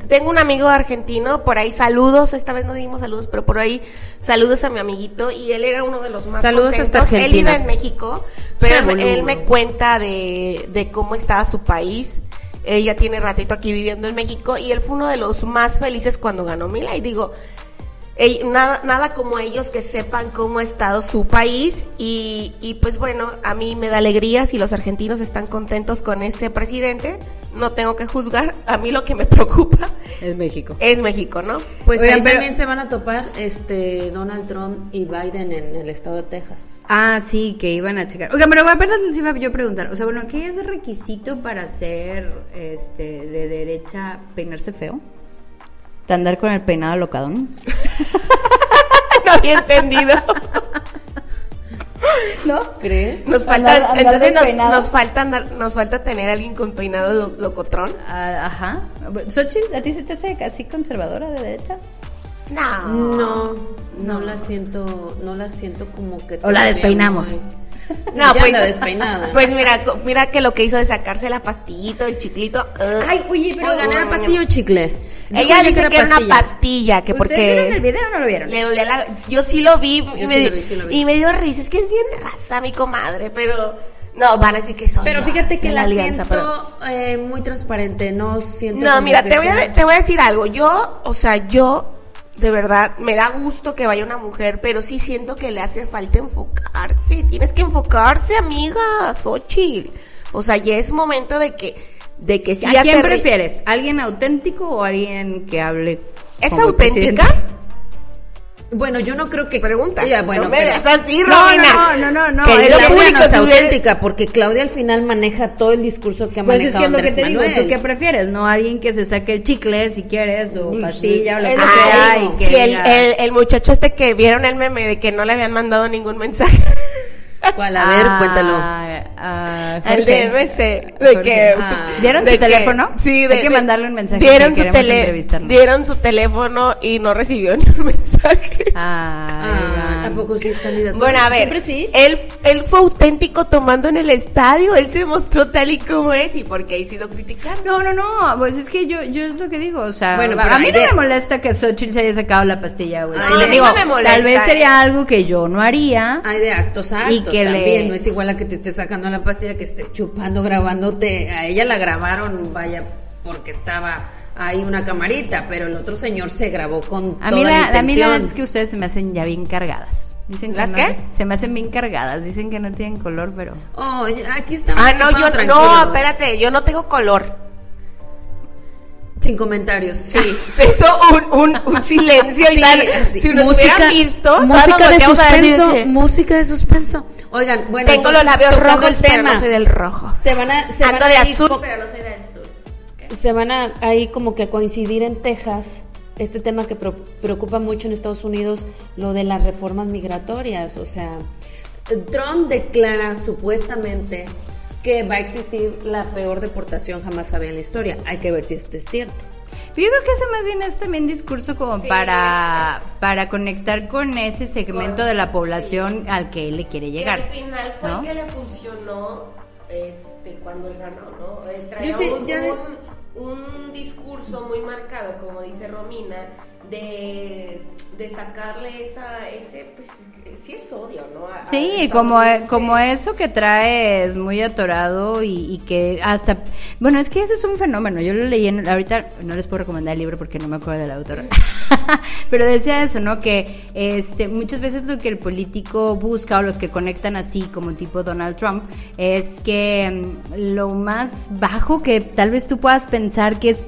tengo un amigo argentino, por ahí saludos, esta vez no dimos saludos, pero por ahí saludos a mi amiguito y él era uno de los más Saludos hasta contentos. Él Argentina. vive en México, pero él, él me cuenta de, de cómo estaba su país. Ella tiene ratito aquí viviendo en México y él fue uno de los más felices cuando ganó Mila y digo, nada, nada como ellos que sepan cómo ha estado su país y, y pues bueno, a mí me da alegría si los argentinos están contentos con ese presidente, no tengo que juzgar, a mí lo que me *laughs* preocupa Es México. es México, ¿no? Pues Oigan, ahí pero- también se van a topar este Donald Trump y Biden en el estado de Texas. Ah, sí, que iban a checar. Oiga, pero apenas les iba yo a preguntar. O sea, bueno, ¿qué es el requisito para ser este, de derecha peinarse feo? ¿De andar con el peinado locadón? *laughs* no había entendido. ¿No? ¿Crees? Nos falta, Andar- andar entonces nos, nos falta andar- nos falta tener a alguien con peinado lo- locotrón. Ah, ajá. Xochitl, ¿a ti se te hace así conservadora de derecha? No. No, no la siento, no la siento como que O la despeinamos. muy- *laughs* No, Ya pues, anda despeinada. pues mira, mira que lo que hizo de sacarse la pastillita, el chiclito. Ay, oye, pero... Oigan, ¿era pastillo o chicle? Ella dice que era una pastilla, que ¿Ustedes vieron el porque video o no lo vieron? le dolía la... Yo sí lo vi, y, me, lo vi, sí lo vi. y me dio risa. Es que es bien raza mi comadre, pero... No, van a decir que soy Pero yo fíjate que la, alianza, siento pero- eh, muy transparente, no siento No, mira, te voy, a, te voy a decir algo. Yo, o sea, yo, de verdad, me da gusto que vaya una mujer, pero sí siento que le hace falta enfocarse. Tienes que enfocarse, amiga, Xochitl. O sea, ya es momento de que, de que sí ¿A quién prefieres? ¿Alguien auténtico o alguien que hable ¿Es presidente? Bueno, yo no creo que Pregunta. Ya, bueno, no me pero- así, No, Romina. no, no, no, no, es Claudia público, no es si hubiera- auténtica porque Claudia al final maneja todo el discurso que ha Pues es manejado que es lo que te digo. ¿tú qué prefieres? ¿No? Alguien que se saque el chicle si quieres, o Pues, pastilla, o lo que sea, y que Sí, el, el, el muchacho este que vieron el meme de que no le habían mandado ningún mensaje. ¿Cuál? A ver, Ah, cuéntalo. ah, El Jorge. de MC, de Jorge. que Ah. ¿Dieron de su que- teléfono? Sí, de, Hay que de- mandarle un mensaje Dieron que su queremos tele- entrevistarlo. dieron su teléfono y no recibió ni un mensaje. Ah, Ay, ¿A poco sí es candidato? Bueno, a ver, Siempre sí. él, él fue auténtico tomando en el estadio, él se mostró tal y como es y porque ha sido criticado. No, no, no, pues es que yo, yo es lo que digo, o sea, Bueno, a mí no de- me molesta que Xochitl se haya sacado la pastilla, güey. Ay, a le mí digo, no me molesta, tal vez eh. sería algo que yo no haría. Hay de actos altos Y que le- también, no es igual a que te esté sacando la pastilla, que estés chupando, grabándote. A ella la grabaron, vaya, porque estaba ahí una camarita, pero el otro señor se grabó con A toda mí, la la, a mí la verdad es que ustedes se me hacen ya bien cargadas. Dicen que ¿Las no- qué? Se me hacen bien cargadas. Dicen que no tienen color, pero. Oh, aquí estamos Ah, no, yo no, espérate, yo no tengo color. Sin comentarios. Sí. Se hizo un, un, un silencio y tal. Si nos hubieran visto, música de suspenso, música de suspenso. Oigan, bueno, Tengo los labios rojos, el pero tema. no soy del rojo. Se van a, se Ando van de a azul, co- pero no soy del sur. se van a ahí como que a coincidir en Texas este tema que pro- preocupa mucho en Estados Unidos, lo de las reformas migratorias, o sea, Trump declara supuestamente que va a existir la peor deportación jamás sabida en la historia. Hay que ver si esto es cierto. Pero yo creo que ese más bien es también discurso como para, para conectar con ese segmento de la población al que él le quiere llegar. al final fue ¿no? el que le funcionó este, cuando él ganó, ¿no? Él traía Yo sí, un, ya de- un- un discurso muy marcado, como dice Romina, de, de sacarle esa, ese, pues, sí es odio, ¿no? A- a Sí, Estados como, Unidos, como eso que trae es muy atorado y, y que hasta... Bueno, es que ese es un fenómeno. Yo lo leí en... Ahorita no les puedo recomendar el libro porque no me acuerdo del autor. *laughs* Pero decía eso, ¿no? Que este, muchas veces lo que el político busca o los que conectan así como tipo Donald Trump es que mm, lo más bajo que tal vez tú puedas pensar que es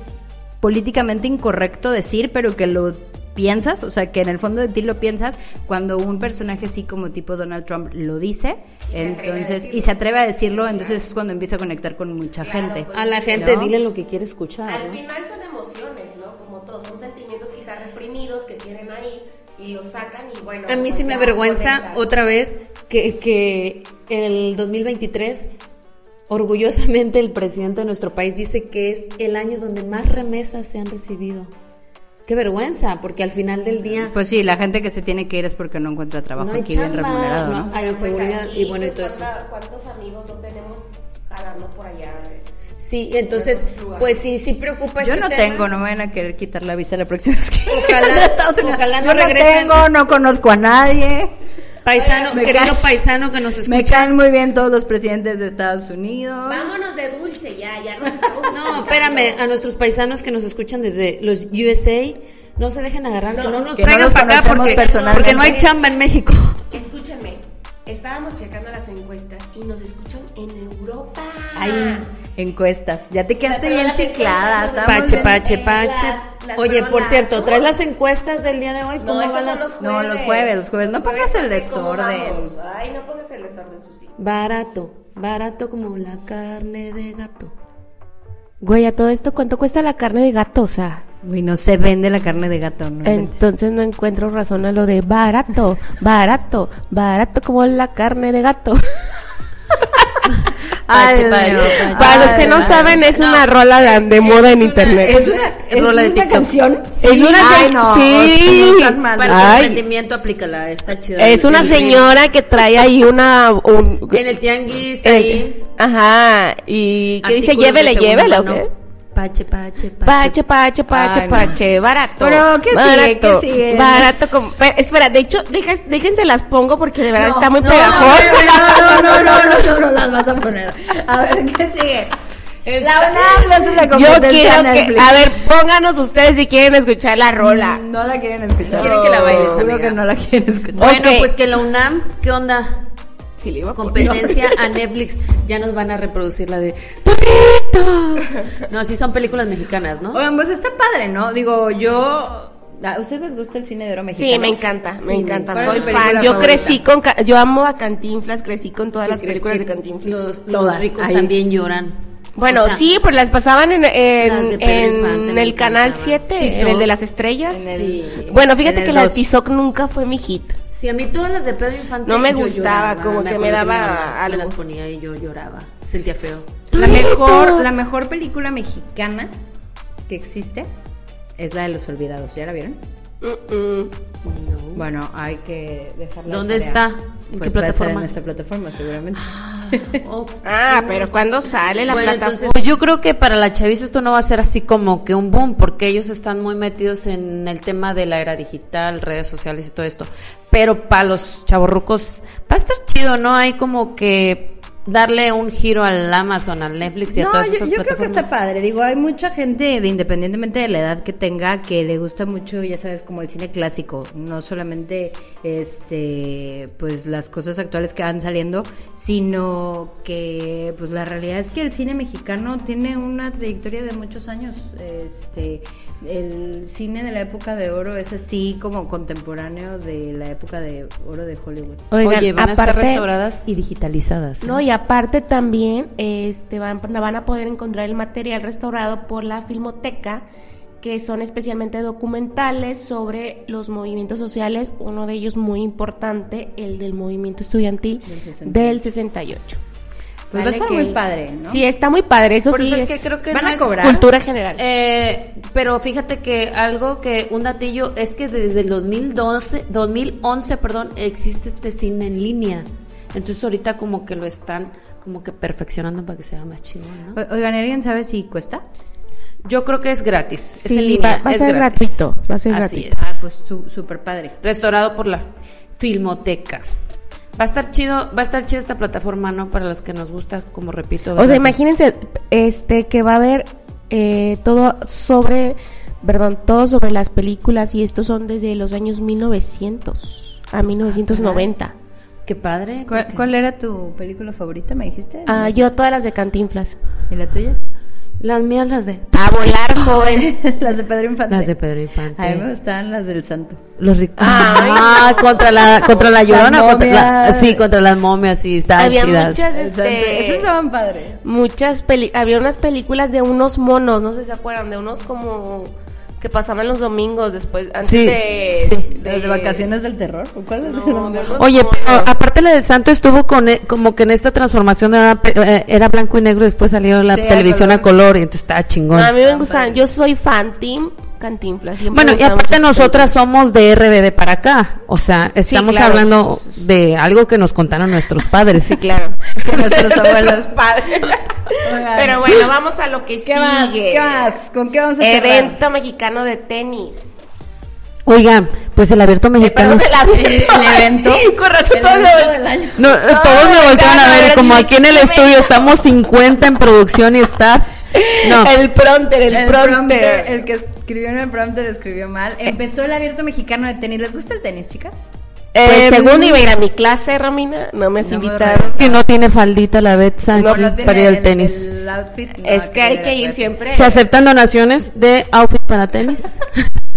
políticamente incorrecto decir, pero que lo piensas, o sea, que en el fondo de ti lo piensas, cuando un personaje así como tipo Donald Trump lo dice, Y se atreve a entonces, decirlo. y se atreve a decirlo, entonces es cuando empieza a conectar con mucha Claro, gente. pues, A la gente ¿No? dile lo que quiere escuchar. Al ¿no? final son emociones, ¿no? Como todos, son sentimientos quizás reprimidos que tienen ahí y los sacan y bueno. A mí pues sí me avergüenza otra vez que, que en el 2023 orgullosamente el presidente de nuestro país dice que es el año donde más remesas se han recibido. Qué vergüenza, porque al final del día Pues sí, la gente que se tiene que ir es porque no encuentra trabajo no aquí bien chamba, remunerado, no ¿no? hay Pues seguridad aquí, y bueno y pues, todo eso. ¿cuánta- ¿Cuántos amigos no tenemos jalando por allá? Sí, entonces, pues sí, sí preocupa Yo este no tema. tengo, no me van a querer quitar la visa la próxima vez que Ojalá- *laughs* a Estados Unidos. ojalá no Yo no regresen. tengo, no conozco a nadie. Paisano, Me querido paisano que nos Me escucha. caen muy bien todos los presidentes de Estados Unidos. Vámonos de dulce ya, ya no estamos No, espérame, a nuestros paisanos que nos escuchan desde los USA, no se dejen agarrar, que no nos que no traigan para acá porque, porque no hay chamba en México. Escúchenme, estábamos checando las encuestas y nos escuchan en Europa. Hay encuestas. Ya te quedaste bien ciclada. Pache, pache, pache. Oye, por cierto. ¿traes las encuestas del día de hoy? ¿Cómo esos van las...? los No, los jueves, los jueves. No pongas el Jueves, ¿cómo desorden. Ay, no pongas el desorden, Susi. Barato, barato como la carne de gato. Güey, a todo esto, ¿cuánto cuesta la carne de gato? O sea, Uy, no se vende la carne de gato, ¿no? entonces no encuentro razón a lo de barato, barato, barato como la carne de gato. *laughs* Ay, Pache. Para los que no saben, es No. una rola de, de moda en una- internet. es una- ¿Es rola de una TikTok. canción? Sí. Es una Ay, no, sí. Para Ay. emprendimiento, aplícala, está chida. Es una El- señora que trae ahí una... Un, En el tianguis, el- ahí. Ajá, y que dice llévele, llévele, ¿o qué? Pache, pache, pache. Pache, pache, pache, Ay, no. pache, barato. Pero, ¿qué sigue? barato, ¿Qué sigue? Barato como... Espera, espera, de hecho, déjense las pongo porque de verdad No, está muy no, pegajosa. No, no, no, no, no, no, no las vas a poner. A ver, ¿qué sigue? La UNAM le hace una Yo quiero a que, a ver, pónganos ustedes si quieren escuchar la rola. No la quieren escuchar. Quieren que la bailes, amiga. que no la quieren escuchar. Bueno, Ok. pues que la UNAM, ¿qué onda? Sí, le iba a poner. Competencia *laughs* a Netflix. Ya nos van a reproducir la de ¡Torito! No, sí son películas mexicanas, ¿no? Oigan, pues está padre, ¿no? Digo, yo... ¿A ustedes les gusta el cine de oro mexicano? Sí, me encanta, me Sí, encanta, ¿cuál es soy fan. Yo favorita? crecí con, yo amo a Cantinflas, crecí con todas ¿Qué las películas de Cantinflas. Los, los Todas, ricos ahí. también lloran. Bueno, O sea, sí, pues las pasaban en, en, en me el canal encantaban. 7, en el de las estrellas. En el- Sí. Bueno, fíjate en que la de. Tizoc nunca fue mi hit. Sí, a mí todas las de Pedro Infante No me yo gustaba, lloraba. como que me daba mi mamá algo. Me las ponía y yo lloraba. Sentía feo. La mejor, la mejor película mexicana que existe es la de Los Olvidados. ¿Ya la vieron? Mm-mm. No. Bueno, hay que dejarla. de ¿Dónde tarea. está? ¿En Pues qué plataforma? En esta plataforma, seguramente. Oh, *laughs* Ah, pero ¿cuándo sale la bueno, plataforma? entonces, pues yo creo que para la chaviza esto no va a ser así como que un boom, porque ellos están muy metidos en el tema de la era digital, redes sociales y todo esto. Pero para los chavorrucos va a estar chido, ¿no? Hay como que darle un giro al Amazon, al Netflix y a No, todas yo, estas yo creo que está padre. Digo, hay mucha gente, de, independientemente de la edad que tenga, que le gusta mucho, ya sabes, como el cine clásico. No solamente este pues las cosas actuales que van saliendo, sino que pues la realidad es que el cine mexicano tiene una trayectoria de muchos años. Este el cine de la época de oro es así como contemporáneo de la época de oro de Hollywood. Oigan, Oye, van a estar restauradas y digitalizadas. ¿eh? No, y aparte también este van, van a poder encontrar el material restaurado por la Filmoteca, que son especialmente documentales sobre los movimientos sociales, uno de ellos muy importante, el del movimiento estudiantil Del 68. del 68. Pues va a estar que- muy padre, ¿no? Sí, está muy padre, eso Por sí eso es es que creo que ¿Van no a es cobrar? cultura general. Eh, pero fíjate que algo que un datillo es que desde el 2012, 2011, perdón, existe este cine en línea. Entonces ahorita como que lo están como que perfeccionando para que sea más chingón, ¿no? O- Oigan, ¿alguien sabe si cuesta? Yo creo que es gratis, es en línea, va- va a es ser gratis. gratuito, va a ser Así gratuito. es. Ah, pues su- súper padre. Restaurado por la Filmoteca. Va a estar chido, va a estar chida esta plataforma, ¿no? Para los que nos gusta, como repito. O sea, imagínense este que va a haber eh, todo sobre, perdón, todo sobre las películas y estos son desde los años 1900 a 1990. Qué padre. ¿Cuál, porque- cuál era tu película favorita, me dijiste? Ah, yo todas las de Cantinflas. ¿Y la tuya? Las mías, las de... A volar, joven. *laughs* las de Pedro Infante. Las de Pedro Infante. A mí me gustaban las del santo. Los ricos. Ah, contra la contra la llorona, contra la- momias. sí, contra las momias, sí, estaban Había chidas. muchas, este, Esos estaban padres. muchas peli había unas películas de unos monos, no sé si se acuerdan, de unos como que pasaban los domingos después, antes Sí, de, sí. ¿Las de vacaciones del terror? ¿O ¿Cuál es No, *laughs* de Oye, pero aparte la del Santo estuvo con e- como que en esta transformación era, eh, era blanco y negro, después salió la Sí, televisión a color. color y entonces estaba chingón. A mí me gustan, yo soy fan team Cantinflas. siempre Bueno, me y aparte nosotras somos de RBD para acá, o sea, estamos claro. hablando de algo que nos contaron nuestros *laughs* padres. Sí, claro. *laughs* *laughs* Nuestros abuelos. Padres. Pero bueno, vamos a lo que ¿Qué más? sigue. ¿Qué más? ¿Con qué vamos a cerrar? Evento mexicano de tenis. Oigan, pues el abierto mexicano. perdón, el, El- el evento. Con razón El todos año. No, todos me voltearon a ver, como aquí en el estudio estamos 50 en producción y staff. *laughs* No, El pronter, el, El pronter. prompter, el que escribió en el prompter escribió mal. Empezó el abierto mexicano de tenis. ¿Les gusta el tenis, chicas? Pues Eh, según iba a ir a mi clase, Romina, no me has No invitado. regresa. que no tiene faldita la Betsa No, aquí No tiene para ir al tenis. El outfit. no, es que hay que ir siempre. ¿Se aceptan donaciones de outfit para tenis? *laughs*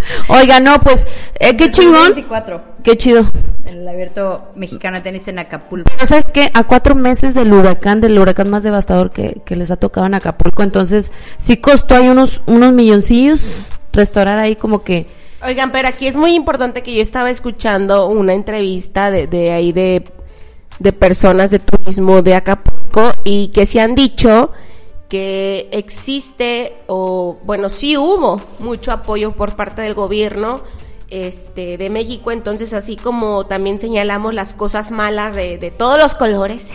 *laughs* Oiga, no, pues, eh, qué Es chingón. 24, Qué chido. el abierto mexicano de tenis en Acapulco. Pero sabes que a cuatro meses del huracán, del huracán más devastador que, que les ha tocado en Acapulco, entonces sí costó ahí unos, unos milloncillos restaurar ahí como que Oigan, pero aquí es muy importante que yo estaba escuchando una entrevista de, ahí de, de personas de turismo de Acapulco y que se han dicho que existe o bueno, sí hubo mucho apoyo por parte del gobierno este de México, entonces así como también señalamos las cosas malas de, de todos los colores,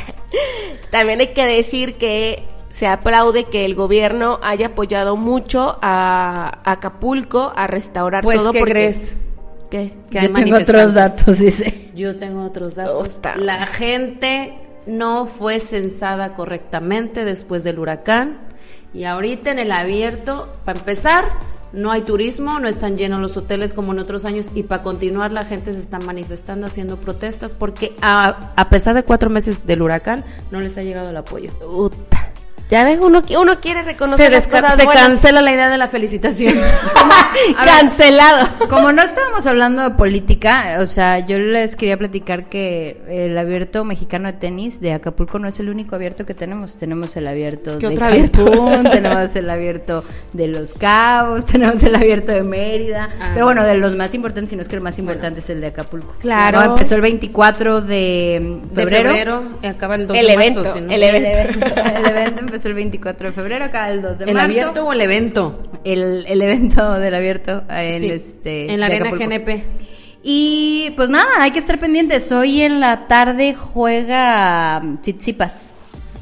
*laughs* también hay que decir que se aplaude que el gobierno haya apoyado mucho a Acapulco a restaurar Pues, todo ¿qué porque crees? ¿Qué? que Yo tengo otros datos, dice. Yo tengo otros datos. Osta. La gente no fue censada correctamente después del huracán y ahorita en el abierto, para empezar, no hay turismo, no están llenos los hoteles como en otros años y para continuar la gente se está manifestando, haciendo protestas porque a, a pesar de cuatro meses del huracán no les ha llegado el apoyo. Puta. Ya ves, uno, uno quiere reconocer Se, las cosas se buenas. cancela la idea de la felicitación. *laughs* *laughs* Ver. Cancelado. Como no estábamos hablando de política, o sea, yo les quería platicar que el abierto mexicano de tenis de Acapulco no es el único abierto que tenemos. Tenemos el abierto ¿Qué de otro abierto? Cancún, *laughs* tenemos el abierto de Los Cabos, tenemos el abierto de Mérida. Ah. Pero bueno, de los más importantes, si no es que el más importante es el de Acapulco. Claro. No, empezó el 24 de De febrero. febrero y acaba el 2 El de evento, marzo. si no- el evento. evento, el evento empezó el 24 de febrero, acá el 2 de ¿El marzo. abierto o el evento? El, el evento del abierto en, Sí, este, en la arena Acapulco. GNP. Y pues nada, hay que estar pendientes. Hoy en la tarde juega um, Tsitsipas.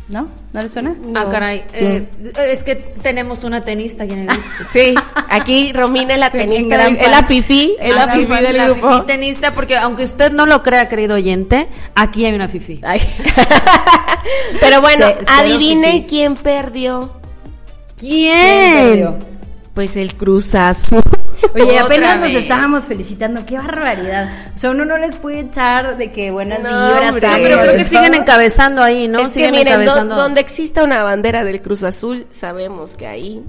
¿No? ¿No le suena? Ah, caray. Eh, es que tenemos una tenista aquí en el grupo. *laughs* Sí, aquí Romina es la En tenista, es la fifi, es la Ah, fifi del la grupo. fifí tenista, porque aunque usted no lo crea, querido oyente, aquí hay una fifi. Ay. *laughs* Pero bueno, cero adivinen fifí. quién perdió. ¿Quién perdió? Pues el Cruz Azul. Oye, apenas nos estábamos felicitando. ¡Qué barbaridad! O sea, uno no les puede echar de que buenas No, vibras. hombre. Ánimos pero creo que siguen encabezando ahí, ¿no? es que siguen miren, do- encabezando. donde exista una bandera del Cruz Azul, sabemos que ahí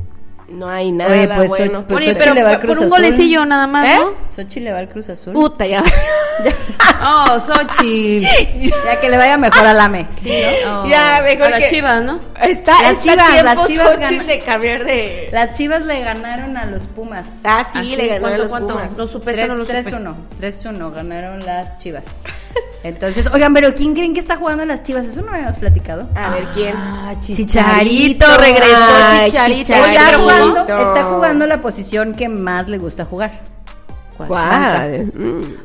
No hay nada Oye, pues, bueno. pues, Oye, Xochitl pero le va al por un Azul. golecillo nada más, ¿Eh? ¿no? Xochitl le va al Cruz Azul. Puta, ya. *laughs* Oh, Sochi. Ya que le vaya mejor al AME. Sí, ¿no? Oh, Ya, mejor a las que- chivas, ¿no? Está, Las está Chivas, tiempo las Chivas ganan. de cambiar de... Las Chivas le ganaron a los Pumas. Ah, sí, Así, le ganaron a ¿cuánto, los cuánto? Pumas. No supe, eso no lo supe. 3-1. 3-1 ganaron las Chivas. Entonces, oigan, pero ¿quién creen que está jugando las Chivas? Eso no habíamos platicado. A ver, ¿quién? Ah, Chicharito. regresó Ay, Chicharito. Chicharito. Está Chicharito. jugando, está jugando la posición que más le gusta jugar. ¿Cuál?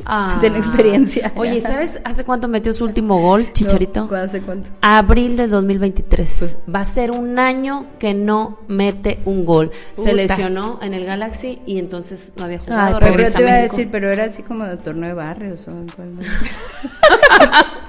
Ah. Tiene experiencia. Oye, ¿sabes hace cuánto metió su último gol, Chicharito? No, ¿Hace cuánto? Abril del 2023. Va a ser un año que no mete un gol. Se Puta. lesionó en el Galaxy y entonces no había jugado. Ay, Pero te iba a decir, pero era así como de torneo de barrios o cuál más? *laughs*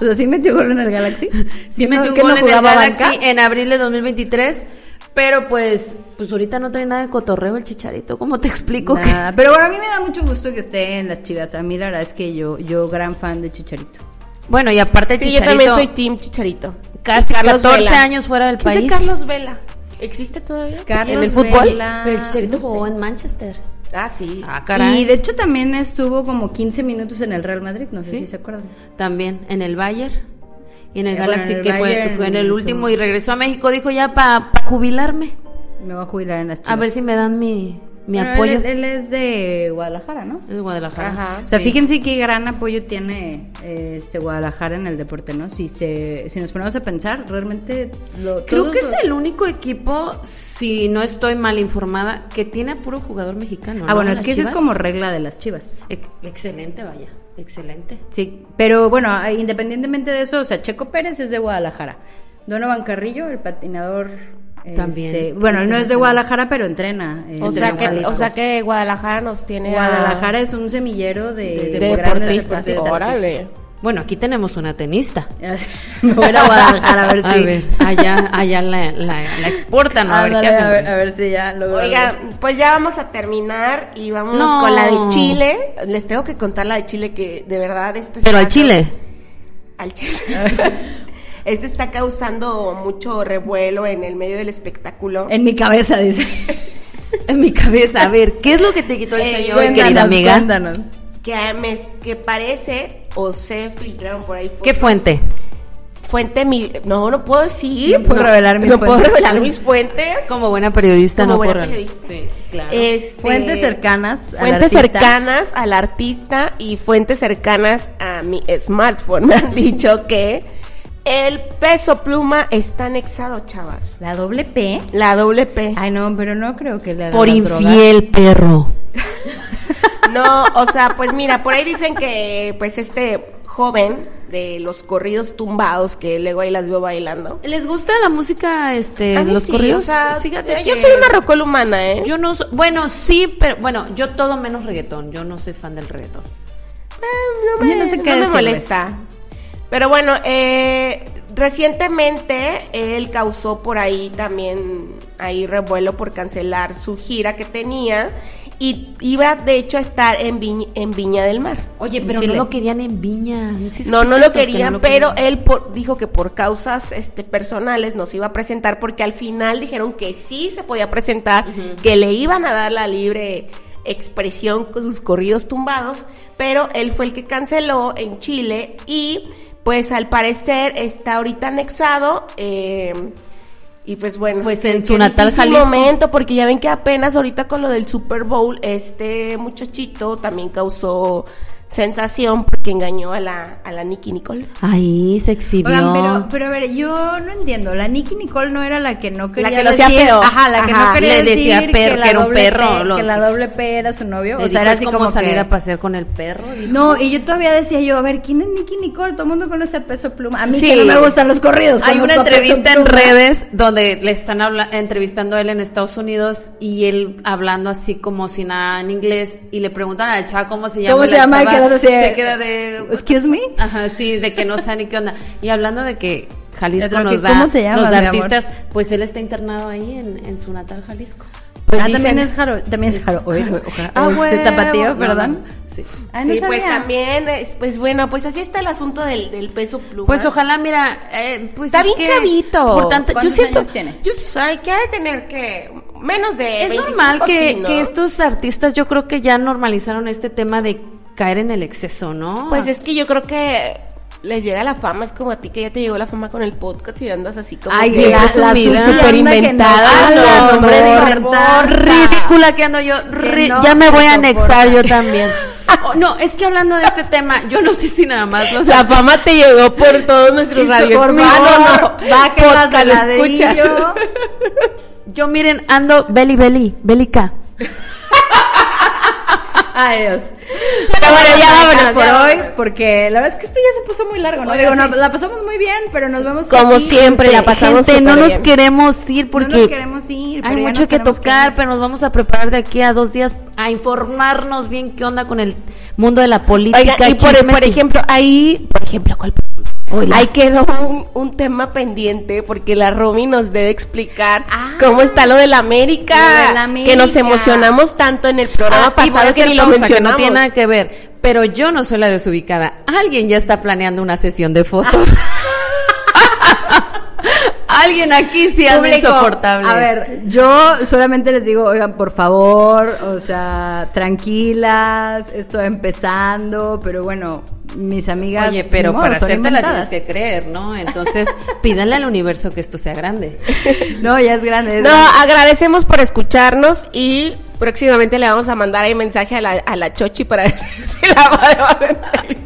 O sea, ¿sí metió gol en el Galaxy? Sí ¿Que no- metió un que no gol en el Galaxy banca? en abril de 2023. Pero pues, pues ahorita no trae nada de cotorreo el Chicharito. ¿Cómo te explico que pero bueno, a mí me da mucho gusto que esté en las Chivas. A mí la verdad es que yo, yo gran fan de Chicharito. Bueno, y aparte el Sí, yo Chicharito también soy Team Chicharito. casi Y Carlos 14 Vela. años fuera del ¿Qué es de país. Carlos Vela? ¿Existe todavía? Carlos ¿En el fútbol? Vela, Pero el Chicharito no sé. jugó en Manchester. Ah, sí. Ah, caray. Y de hecho también estuvo como 15 minutos en el Real Madrid, no sé ¿Sí? si se acuerdan. También en el Bayern y en el Eh, Galaxy el que fue, Bayern fue en el último y regresó a México. Dijo ya para jubilarme. Me voy a jubilar en las Chivas. A ver si me dan mi, mi Bueno, apoyo. Él, él es de Guadalajara, ¿no? Es de Guadalajara. Ajá. O sea, Sí. fíjense qué gran apoyo tiene este Guadalajara en el deporte, ¿no? Si se si nos ponemos a pensar, realmente lo Creo que es el único equipo, si no estoy mal informada, que tiene a puro jugador mexicano. Ah, ¿no? bueno, es que esa es como regla de las Chivas. Ex- Excelente, vaya. Excelente. Sí, pero bueno, ah, independientemente de eso, o sea, Checo Pérez es de Guadalajara. Donovan Carrillo, el patinador También. este, bueno, él no es de Guadalajara, pero entrena. eh, O sea, que, o sea que Guadalajara nos tiene a- Guadalajara es un semillero de, De- de, de grandes deportistas. deportistas. Órale. Bueno, aquí tenemos una tenista. *laughs* Me voy a ir a Guadalajara a ver *laughs* si. A ver, allá, allá la, la, la exportan, a ver qué Ándale, hacen. a, ver, a ver si ya logro. Oiga, pues ya vamos a terminar y vamos No. con la de Chile. Les tengo que contar la de Chile que de verdad este Pero al Chile. Al Chile. *laughs* este está causando mucho revuelo en el medio del espectáculo. En mi cabeza dice. En mi cabeza, a ver, ¿qué es lo que te quitó el Eh, sueño, cuéntanos, querida amiga? Cuéntanos. que, me- que parece o se filtraron por ahí fotos. ¿Qué fuente? Fuente mi no no puedo decir No puedo revelar mis no puedo fuentes. revelar mis fuentes Como buena periodista, Como no buena por periodista. Sí, claro. Este, Fuentes cercanas. al fuentes artista. cercanas al artista y fuentes cercanas a mi smartphone *laughs* me han dicho que el peso pluma está anexado chavas La doble P. la doble P Ay, no, pero no creo que le por infiel, perro. No o sea pues mira por ahí dicen que pues este joven de los corridos tumbados que luego ahí las veo bailando ¿Les gusta la música, este, A mí los sí, corridos? o sea, Fíjate yo que soy una rocola humana eh Yo no so- bueno, sí, pero bueno, yo todo menos reggaetón. Yo no soy fan del reggaetón. Eh, no me, no sé no qué me molesta. Pero bueno, eh, recientemente él causó por ahí también ahí revuelo por cancelar su gira que tenía y iba de hecho a estar en, Viñ- en Viña del Mar. Oye, pero no lo querían en Viña. ¿Sí No, no lo? Que querían, lo pero querían? él por- dijo que por causas este, personales nos iba a presentar porque al final dijeron que sí se podía presentar, que le iban a dar la libre expresión con sus corridos tumbados, pero él fue el que canceló en Chile y pues al parecer está ahorita anexado. eh, y pues bueno, Pues en su natal Jalisco. momento, porque ya ven que apenas ahorita con lo del Super Bowl, este muchachito también causó sensación porque engañó a la, a la Nicky Nicole. Ahí se exhibió. Oigan, pero, pero a ver, yo no entiendo. La Nicky Nicole no era la que no quería que lo decir. hacía feo. Ajá, la que Ajá, no quería le decía decir perro, que era un perro, P- lo- que la doble P era su novio. Le o sea, dijo, era "Es así como, como salir que- a pasear con el perro. dijo. No, y yo todavía decía yo, a ver, ¿quién es Nicky Nicole? Todo el mundo conoce a Peso Pluma. A mí Sí. que no me gustan los corridos. Hay una entrevista en redes donde le están habla- entrevistando a él en Estados Unidos y él hablando así como si nada en inglés y le preguntan a la chava cómo se llama. ¿Cómo se la llama? Y se queda de... Excuse me. Ajá, sí, de que no sabe ni qué onda. Y hablando de que Jalisco Otro que, nos da, ¿cómo te llamas, nos da mi amor? artistas, pues él está internado ahí en, en su natal Jalisco. Pues ah, dicen- también es Jaro, también es Jaro. Oye, ojalá- Ah, este, tapatío, No, perdón. no, sí. Ay, no sí, pues también, es- pues bueno, pues así está el asunto del, del peso pluma. Pues ojalá, mira, eh, pues Está es bien que chavito. Por tanto, yo ¿Cuántos siento, años tiene? yo Pues hay que ha de tener que menos de Es 25, normal que, sí, ¿no? que estos artistas yo creo que ya normalizaron este tema de caer en el exceso, ¿no? Pues es que yo creo que les llega la fama, es como a ti que ya te llegó la fama con el podcast y andas así como Ay, que la- la anda que inventada, no, no, ridícula que ando yo. no ya me voy a anexar soporta. yo también. *laughs* Oh, no, es que hablando de este tema, yo no sé si nada más los La fama te llegó por *laughs* todos nuestros radios. Por No, favor, no, podcast, al lo ladrillo. escuchas. Yo miren, ando beli beli, bélica. *laughs* Ay, Dios. Pero bueno, ya vámonos, por ya hoy, porque la verdad es que esto ya se puso muy largo, ¿no? Oiga, Digo, no, la pasamos muy bien, pero nos vemos Como aquí. siempre, la pasamos Gente, no nos bien. queremos ir porque no nos queremos ir. hay mucho que tocar, pero nos vamos a preparar de aquí a dos días a informarnos bien qué onda con el mundo de la política. Oigan, y por, por y- ejemplo, ahí, por ejemplo, ¿cuál? Hola. Ahí quedó un, un tema pendiente porque la Romy nos debe explicar Ah. cómo está lo de la América, Lo de la que nos emocionamos tanto en el programa Ah, pasado que ni lo mencionamos. no tiene nada que ver. Pero yo no soy la desubicada. Alguien ya está planeando una sesión de fotos. *laughs* Alguien aquí sí anda insoportable. A ver, yo solamente les digo, oigan, por favor, o sea, tranquilas, estoy empezando, pero bueno, mis amigas. Oye, pero modo, para hacerte la tienes que creer, ¿no? Entonces, *laughs* pídanle al universo que esto sea grande. *laughs* No, ya es grande. es No, grande. agradecemos por escucharnos y próximamente le vamos a mandar ahí mensaje a la, a la Chochi para ver *laughs* si la podemos entrevistar.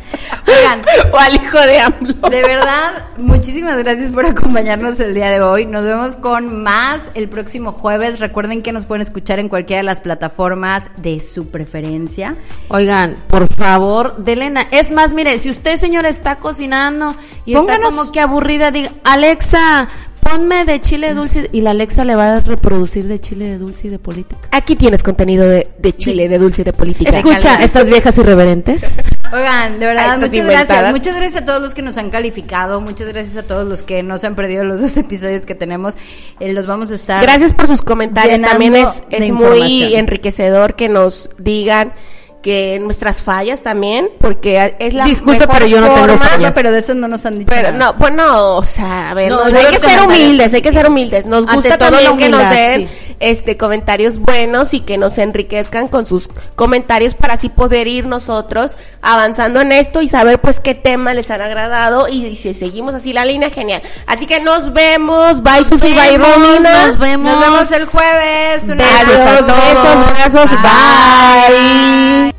Oigan. *laughs* o al hijo de AMLO. De verdad, muchísimas gracias por acompañarnos el día de hoy. Nos vemos con más el próximo jueves. Recuerden que nos pueden escuchar en cualquiera de las plataformas de su preferencia. Oigan, por favor, Delena. Es más, mire, si usted, señora, está cocinando y Pónganos- está como que aburrida, diga, Alexa, ponme de chile dulce. Y la Alexa le va a reproducir de chile de dulce y de política. Aquí tienes contenido de, de Chile, de dulce y de política. Escucha, estas viejas irreverentes. *laughs* Oigan, de verdad, muchas inventadas. gracias. Muchas gracias a todos los que nos han calificado. Muchas gracias a todos los que no se han perdido los dos *laughs* episodios que tenemos. Eh, los vamos a estar. Gracias por sus comentarios. También es, es muy enriquecedor que nos digan que nuestras fallas también, porque es la Disculpe, mejor pero yo no tengo forma- No, fallas. pero de eso no nos han dicho. Pero nada. no, pues no, o sea, a ver, No, no, yo hay que ser humildes, hay que ser humildes. Nos gusta todo, también la que nos den sí. Este comentarios buenos y que nos enriquezcan con sus comentarios para así poder ir nosotros avanzando en esto y saber pues qué tema les han agradado y, y si seguimos así la línea genial. Así que nos vemos, bye Susi, bye Romina. nos vemos. Nos vemos el jueves. Un Besos besos, besos, bye.